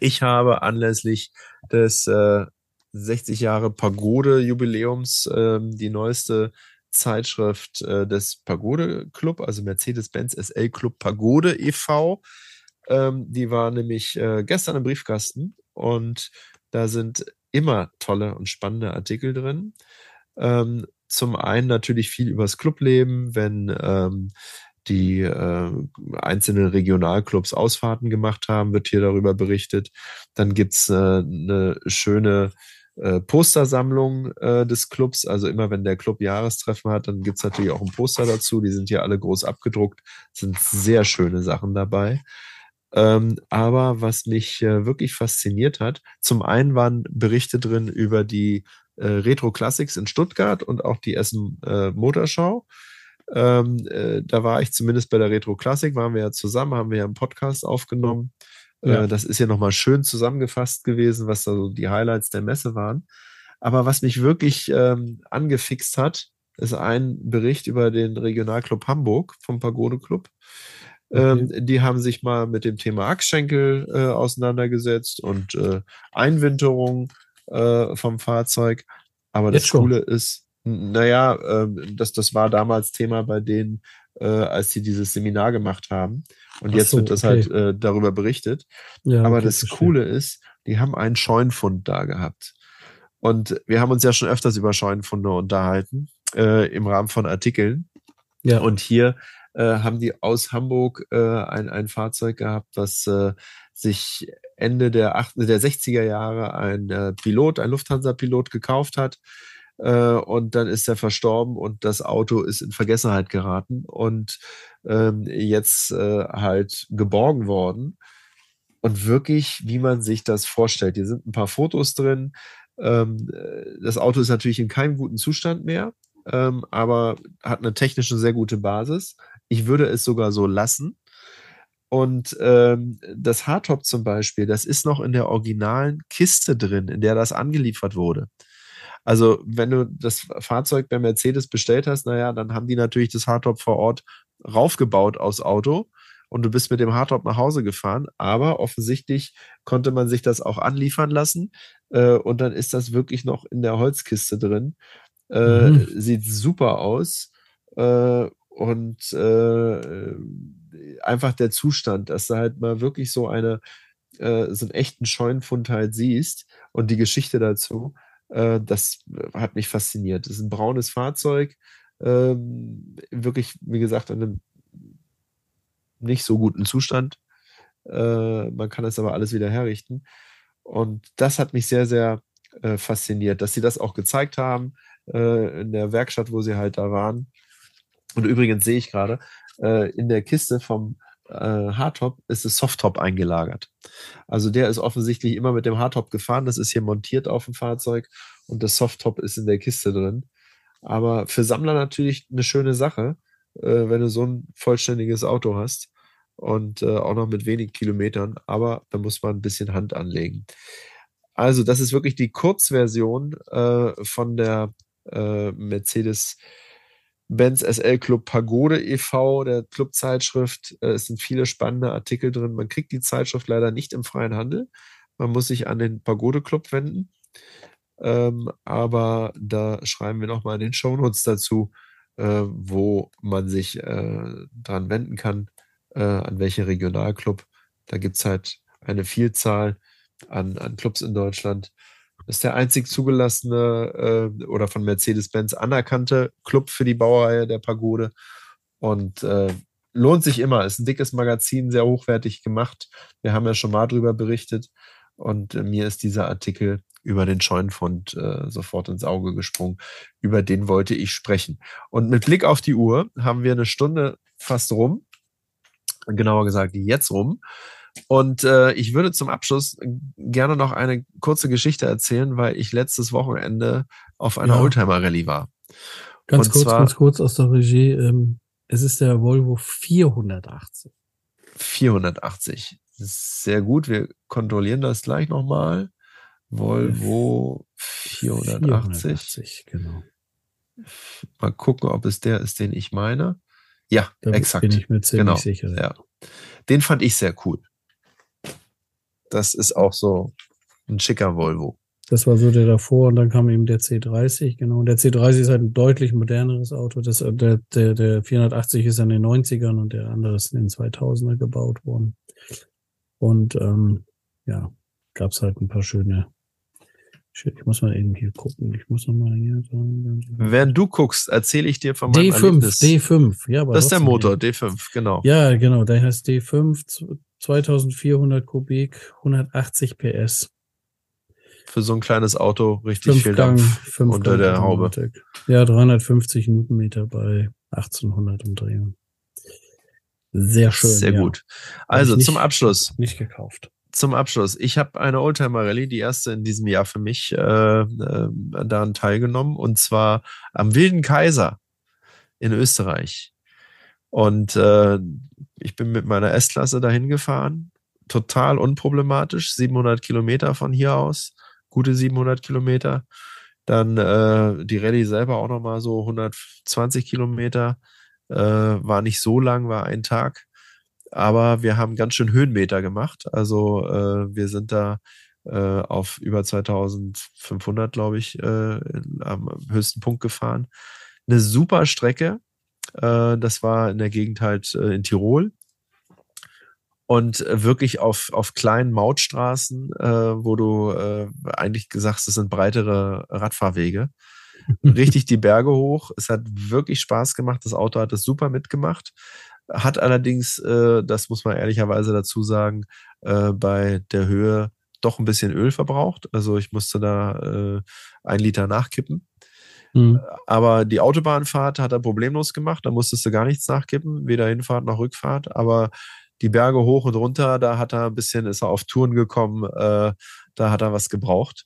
Ich habe anlässlich des äh, 60 Jahre Pagode-Jubiläums äh, die neueste Zeitschrift äh, des Pagode Club, also Mercedes-Benz SL Club Pagode e.V. Ähm, die war nämlich äh, gestern im Briefkasten und da sind immer tolle und spannende Artikel drin. Ähm, zum einen natürlich viel übers Clubleben, wenn ähm, die äh, einzelnen Regionalclubs Ausfahrten gemacht haben, wird hier darüber berichtet. Dann gibt's äh, eine schöne äh, Postersammlung äh, des Clubs. Also immer wenn der Club Jahrestreffen hat, dann gibt's natürlich auch ein Poster dazu. Die sind hier alle groß abgedruckt, sind sehr schöne Sachen dabei. Ähm, aber was mich äh, wirklich fasziniert hat, zum einen waren Berichte drin über die äh, Retro Classics in Stuttgart und auch die Essen äh, Motorschau. Ähm, äh, da war ich zumindest bei der Retro Classic, waren wir ja zusammen, haben wir ja einen Podcast aufgenommen. Äh, ja. das ist ja nochmal schön zusammengefasst gewesen, was da so die Highlights der Messe waren. Aber was mich wirklich ähm, angefixt hat, ist ein Bericht über den Regionalclub Hamburg vom Pagode Club. Ähm, die haben sich mal mit dem Thema Achsschenkel äh, auseinandergesetzt und äh, Einwinterung äh, vom Fahrzeug. Aber das Coole ist, naja, äh, das, das war damals Thema bei denen, äh, als sie dieses Seminar gemacht haben. Und Ach jetzt so, wird das okay. halt äh, darüber berichtet. Ja, Aber okay, das verstehe. Coole ist, die haben einen Scheunfund da gehabt. Und wir haben uns ja schon öfters über Scheunenfunde unterhalten, äh, im Rahmen von Artikeln. Ja. Und hier haben die aus Hamburg äh, ein, ein Fahrzeug gehabt, was äh, sich Ende der, 8, der 60er Jahre ein äh, Pilot, ein Lufthansa-Pilot gekauft hat. Äh, und dann ist er verstorben und das Auto ist in Vergessenheit geraten und ähm, jetzt äh, halt geborgen worden. Und wirklich, wie man sich das vorstellt. Hier sind ein paar Fotos drin. Ähm, das Auto ist natürlich in keinem guten Zustand mehr, ähm, aber hat eine technische sehr gute Basis. Ich würde es sogar so lassen. Und ähm, das Hardtop zum Beispiel, das ist noch in der originalen Kiste drin, in der das angeliefert wurde. Also, wenn du das Fahrzeug bei Mercedes bestellt hast, naja, dann haben die natürlich das Hardtop vor Ort raufgebaut aufs Auto und du bist mit dem Hardtop nach Hause gefahren. Aber offensichtlich konnte man sich das auch anliefern lassen äh, und dann ist das wirklich noch in der Holzkiste drin. Äh, mhm. Sieht super aus. Äh, und äh, einfach der Zustand, dass du halt mal wirklich so eine äh, so einen echten Scheunenfund halt siehst und die Geschichte dazu, äh, das hat mich fasziniert. Das ist ein braunes Fahrzeug, ähm, wirklich, wie gesagt, in einem nicht so guten Zustand. Äh, man kann es aber alles wieder herrichten. Und das hat mich sehr, sehr äh, fasziniert, dass sie das auch gezeigt haben äh, in der Werkstatt, wo sie halt da waren. Und übrigens sehe ich gerade, äh, in der Kiste vom äh, Hardtop ist das Softtop eingelagert. Also der ist offensichtlich immer mit dem Hardtop gefahren. Das ist hier montiert auf dem Fahrzeug und das Softtop ist in der Kiste drin. Aber für Sammler natürlich eine schöne Sache, äh, wenn du so ein vollständiges Auto hast und äh, auch noch mit wenig Kilometern. Aber da muss man ein bisschen Hand anlegen. Also, das ist wirklich die Kurzversion äh, von der äh, Mercedes Benz SL Club Pagode e.V., der Clubzeitschrift. Äh, es sind viele spannende Artikel drin. Man kriegt die Zeitschrift leider nicht im freien Handel. Man muss sich an den Pagode Club wenden. Ähm, aber da schreiben wir nochmal in den Shownotes dazu, äh, wo man sich äh, dran wenden kann, äh, an welche Regionalclub. Da gibt es halt eine Vielzahl an, an Clubs in Deutschland. Ist der einzig zugelassene äh, oder von Mercedes-Benz anerkannte Club für die Baureihe der Pagode. Und äh, lohnt sich immer. Ist ein dickes Magazin, sehr hochwertig gemacht. Wir haben ja schon mal drüber berichtet. Und äh, mir ist dieser Artikel über den Scheunenfund äh, sofort ins Auge gesprungen. Über den wollte ich sprechen. Und mit Blick auf die Uhr haben wir eine Stunde fast rum. Genauer gesagt, jetzt rum. Und äh, ich würde zum Abschluss gerne noch eine kurze Geschichte erzählen, weil ich letztes Wochenende auf einer ja. Oldtimer-Rallye war. Ganz Und kurz, zwar, ganz kurz aus der Regie. Ähm, es ist der Volvo 480. 480. Sehr gut. Wir kontrollieren das gleich nochmal. Volvo 480. 480. Genau. Mal gucken, ob es der ist, den ich meine. Ja, da exakt. Bin ich mir ziemlich genau. sicher. Ja. Den fand ich sehr cool. Das ist auch so ein schicker Volvo. Das war so der davor und dann kam eben der C30, genau. Und der C30 ist halt ein deutlich moderneres Auto. Das, äh, der, der, der 480 ist in den 90ern und der andere ist in den 2000er gebaut worden. Und ähm, ja, gab es halt ein paar schöne ich muss mal eben hier gucken. Ich muss noch mal hier. Während du guckst, erzähle ich dir von meinem D5, Erlebnis. D5, ja. Aber das ist der Motor, hier. D5, genau. Ja, genau. Der heißt D5, 2400 Kubik, 180 PS. Für so ein kleines Auto richtig fünf viel Gang, Dampf unter Gang der Haube. Ja, 350 Newtonmeter bei 1800 Umdrehungen. Sehr schön. Sehr ja. gut. Also nicht, zum Abschluss. Nicht gekauft zum Abschluss. Ich habe eine Oldtimer Rallye, die erste in diesem Jahr für mich, äh, äh, daran teilgenommen und zwar am Wilden Kaiser in Österreich. Und äh, ich bin mit meiner S-Klasse dahin gefahren, total unproblematisch, 700 Kilometer von hier aus, gute 700 Kilometer. Dann äh, die Rallye selber auch nochmal so 120 Kilometer, äh, war nicht so lang, war ein Tag aber wir haben ganz schön Höhenmeter gemacht. Also äh, wir sind da äh, auf über 2500, glaube ich, äh, am höchsten Punkt gefahren. Eine super Strecke. Äh, das war in der Gegend halt äh, in Tirol. Und äh, wirklich auf, auf kleinen Mautstraßen, wo du eigentlich gesagt hast, das sind breitere Radfahrwege. *laughs* Richtig die Berge hoch. Es hat wirklich Spaß gemacht. Das Auto hat es super mitgemacht hat allerdings, äh, das muss man ehrlicherweise dazu sagen, äh, bei der Höhe doch ein bisschen Öl verbraucht. Also ich musste da äh, ein Liter nachkippen. Mhm. Aber die Autobahnfahrt hat er problemlos gemacht. Da musstest du gar nichts nachkippen, weder Hinfahrt noch Rückfahrt. Aber die Berge hoch und runter, da hat er ein bisschen, ist er auf Touren gekommen, äh, da hat er was gebraucht.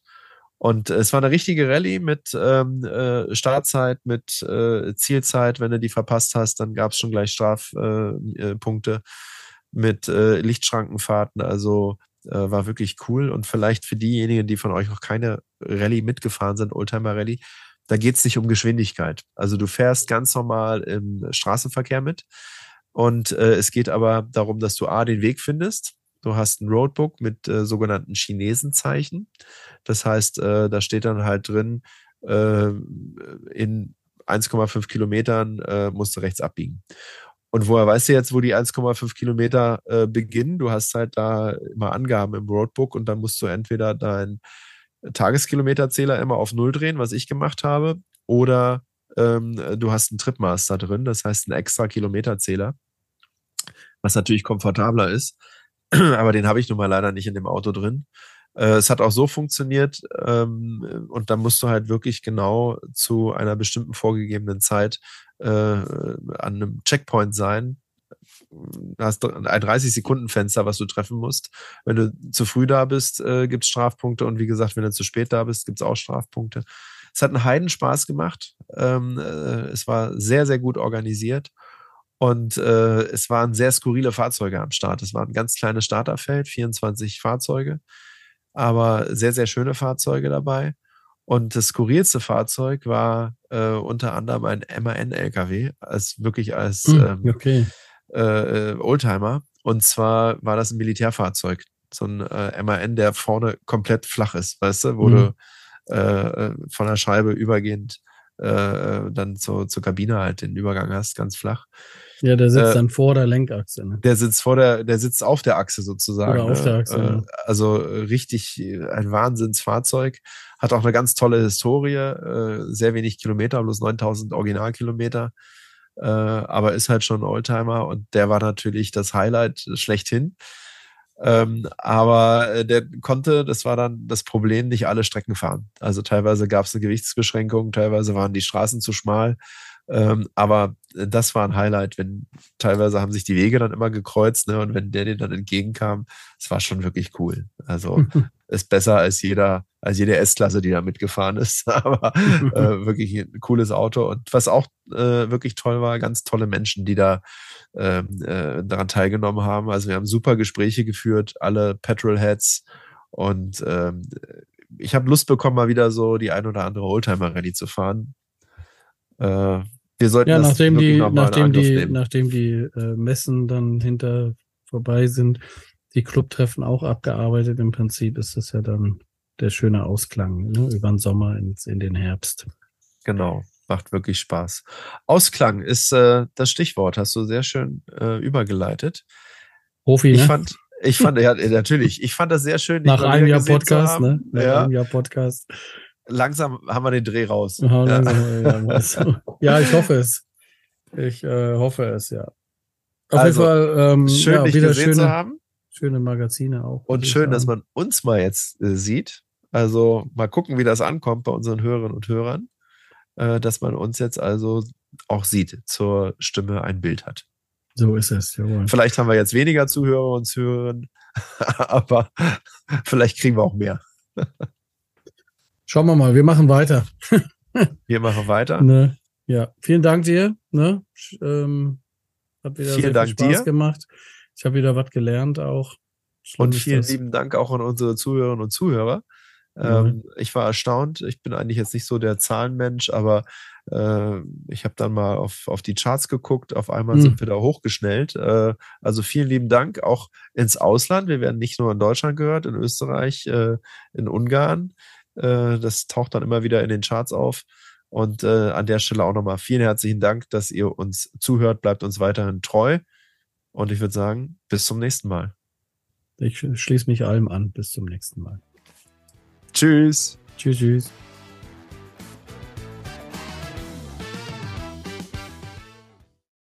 Und es war eine richtige Rallye mit ähm, äh, Startzeit, mit äh, Zielzeit. Wenn du die verpasst hast, dann gab es schon gleich Strafpunkte äh, äh mit äh, Lichtschrankenfahrten. Also äh, war wirklich cool. Und vielleicht für diejenigen, die von euch noch keine Rallye mitgefahren sind, Oldtimer Rallye, da geht es nicht um Geschwindigkeit. Also du fährst ganz normal im Straßenverkehr mit. Und äh, es geht aber darum, dass du A, den Weg findest, Du hast ein Roadbook mit äh, sogenannten Chinesenzeichen. Das heißt, äh, da steht dann halt drin, äh, in 1,5 Kilometern äh, musst du rechts abbiegen. Und woher weißt du jetzt, wo die 1,5 Kilometer äh, beginnen? Du hast halt da immer Angaben im Roadbook und dann musst du entweder deinen Tageskilometerzähler immer auf Null drehen, was ich gemacht habe, oder ähm, du hast einen Tripmaster drin, das heißt einen extra Kilometerzähler, was natürlich komfortabler ist. *clears throat* aber den habe ich nun mal leider nicht in dem Auto drin. Äh, es hat auch so funktioniert ähm, und da musst du halt wirklich genau zu einer bestimmten vorgegebenen Zeit äh, an einem Checkpoint sein. Du hast ein 30-Sekunden-Fenster, was du treffen musst. Wenn du zu früh da bist, äh, gibt es Strafpunkte und wie gesagt, wenn du zu spät da bist, gibt es auch Strafpunkte. Es hat einen Heidenspaß gemacht. Ähm, äh, es war sehr, sehr gut organisiert und äh, es waren sehr skurrile Fahrzeuge am Start. Es war ein ganz kleines Starterfeld, 24 Fahrzeuge. aber sehr, sehr schöne Fahrzeuge dabei. Und das skurrilste Fahrzeug war äh, unter anderem ein MAN-LKW, als wirklich als hm, okay. äh, Oldtimer. Und zwar war das ein Militärfahrzeug, so ein äh, MAN, der vorne komplett flach ist, weißt du, wo mhm. du äh, von der Scheibe übergehend äh, dann zur, zur Kabine halt den Übergang hast, ganz flach. Ja, der sitzt äh, dann vor der Lenkachse. Ne? Der sitzt vor der, der sitzt auf der Achse sozusagen. Oder auf ne? der Achse. Äh, ja. Also richtig ein Wahnsinnsfahrzeug. Hat auch eine ganz tolle Historie. Äh, sehr wenig Kilometer, bloß 9000 Originalkilometer. Äh, aber ist halt schon ein Oldtimer und der war natürlich das Highlight schlechthin. Ähm, aber äh, der konnte, das war dann das Problem, nicht alle Strecken fahren. Also teilweise gab es eine Gewichtsbeschränkung, teilweise waren die Straßen zu schmal. Ähm, aber das war ein Highlight, wenn teilweise haben sich die Wege dann immer gekreuzt, ne? Und wenn der dir dann entgegenkam, es war schon wirklich cool. Also *laughs* ist besser als jeder, als jede S-Klasse, die da mitgefahren ist. *laughs* Aber äh, *laughs* wirklich ein cooles Auto. Und was auch äh, wirklich toll war, ganz tolle Menschen, die da ähm, äh, daran teilgenommen haben. Also wir haben super Gespräche geführt, alle Petrolheads. Und ähm, ich habe Lust bekommen, mal wieder so die ein oder andere Oldtimer-Rallye zu fahren. Äh, wir sollten ja, nachdem die, nachdem die, nachdem die äh, Messen dann hinter vorbei sind, die Clubtreffen auch abgearbeitet. Im Prinzip ist das ja dann der schöne Ausklang ne? über den Sommer ins, in den Herbst. Genau, macht wirklich Spaß. Ausklang ist äh, das Stichwort, hast du sehr schön äh, übergeleitet. Profi, ich ne? fand, ich fand, ja, natürlich, ich fand das sehr schön. Nach einem Jahr Podcast, ne? Nach ja. einem Jahr Podcast langsam haben wir den Dreh raus. Ja, langsam, ja. *laughs* ja, ich hoffe es. Ich äh, hoffe es, ja. Auf also, jeden Fall ähm, schön, ja, dich wieder gesehen schöne, zu haben. Schöne Magazine auch. Und schön, dass man uns mal jetzt äh, sieht. Also mal gucken, wie das ankommt bei unseren Hörerinnen und Hörern, äh, dass man uns jetzt also auch sieht, zur Stimme ein Bild hat. So ist es, jawohl. Vielleicht haben wir jetzt weniger Zuhörer und Zuhörerinnen, *laughs* aber vielleicht kriegen wir auch mehr. Schauen wir mal, wir machen weiter. *laughs* wir machen weiter. Ne? Ja, vielen Dank dir. Ne? Ähm, hat wieder vielen sehr Dank viel Spaß dir. gemacht. Ich habe wieder was gelernt auch. Schlimm und vielen lieben Dank auch an unsere Zuhörerinnen und Zuhörer. Ähm, ich war erstaunt. Ich bin eigentlich jetzt nicht so der Zahlenmensch, aber äh, ich habe dann mal auf, auf die Charts geguckt. Auf einmal mhm. sind wir da hochgeschnellt. Äh, also vielen lieben Dank auch ins Ausland. Wir werden nicht nur in Deutschland gehört, in Österreich, äh, in Ungarn. Äh, das taucht dann immer wieder in den Charts auf. Und äh, an der Stelle auch nochmal vielen herzlichen Dank, dass ihr uns zuhört. Bleibt uns weiterhin treu. Und ich würde sagen, bis zum nächsten Mal. Ich schließe mich allem an. Bis zum nächsten Mal. Tschüss. Tschüss, tschüss.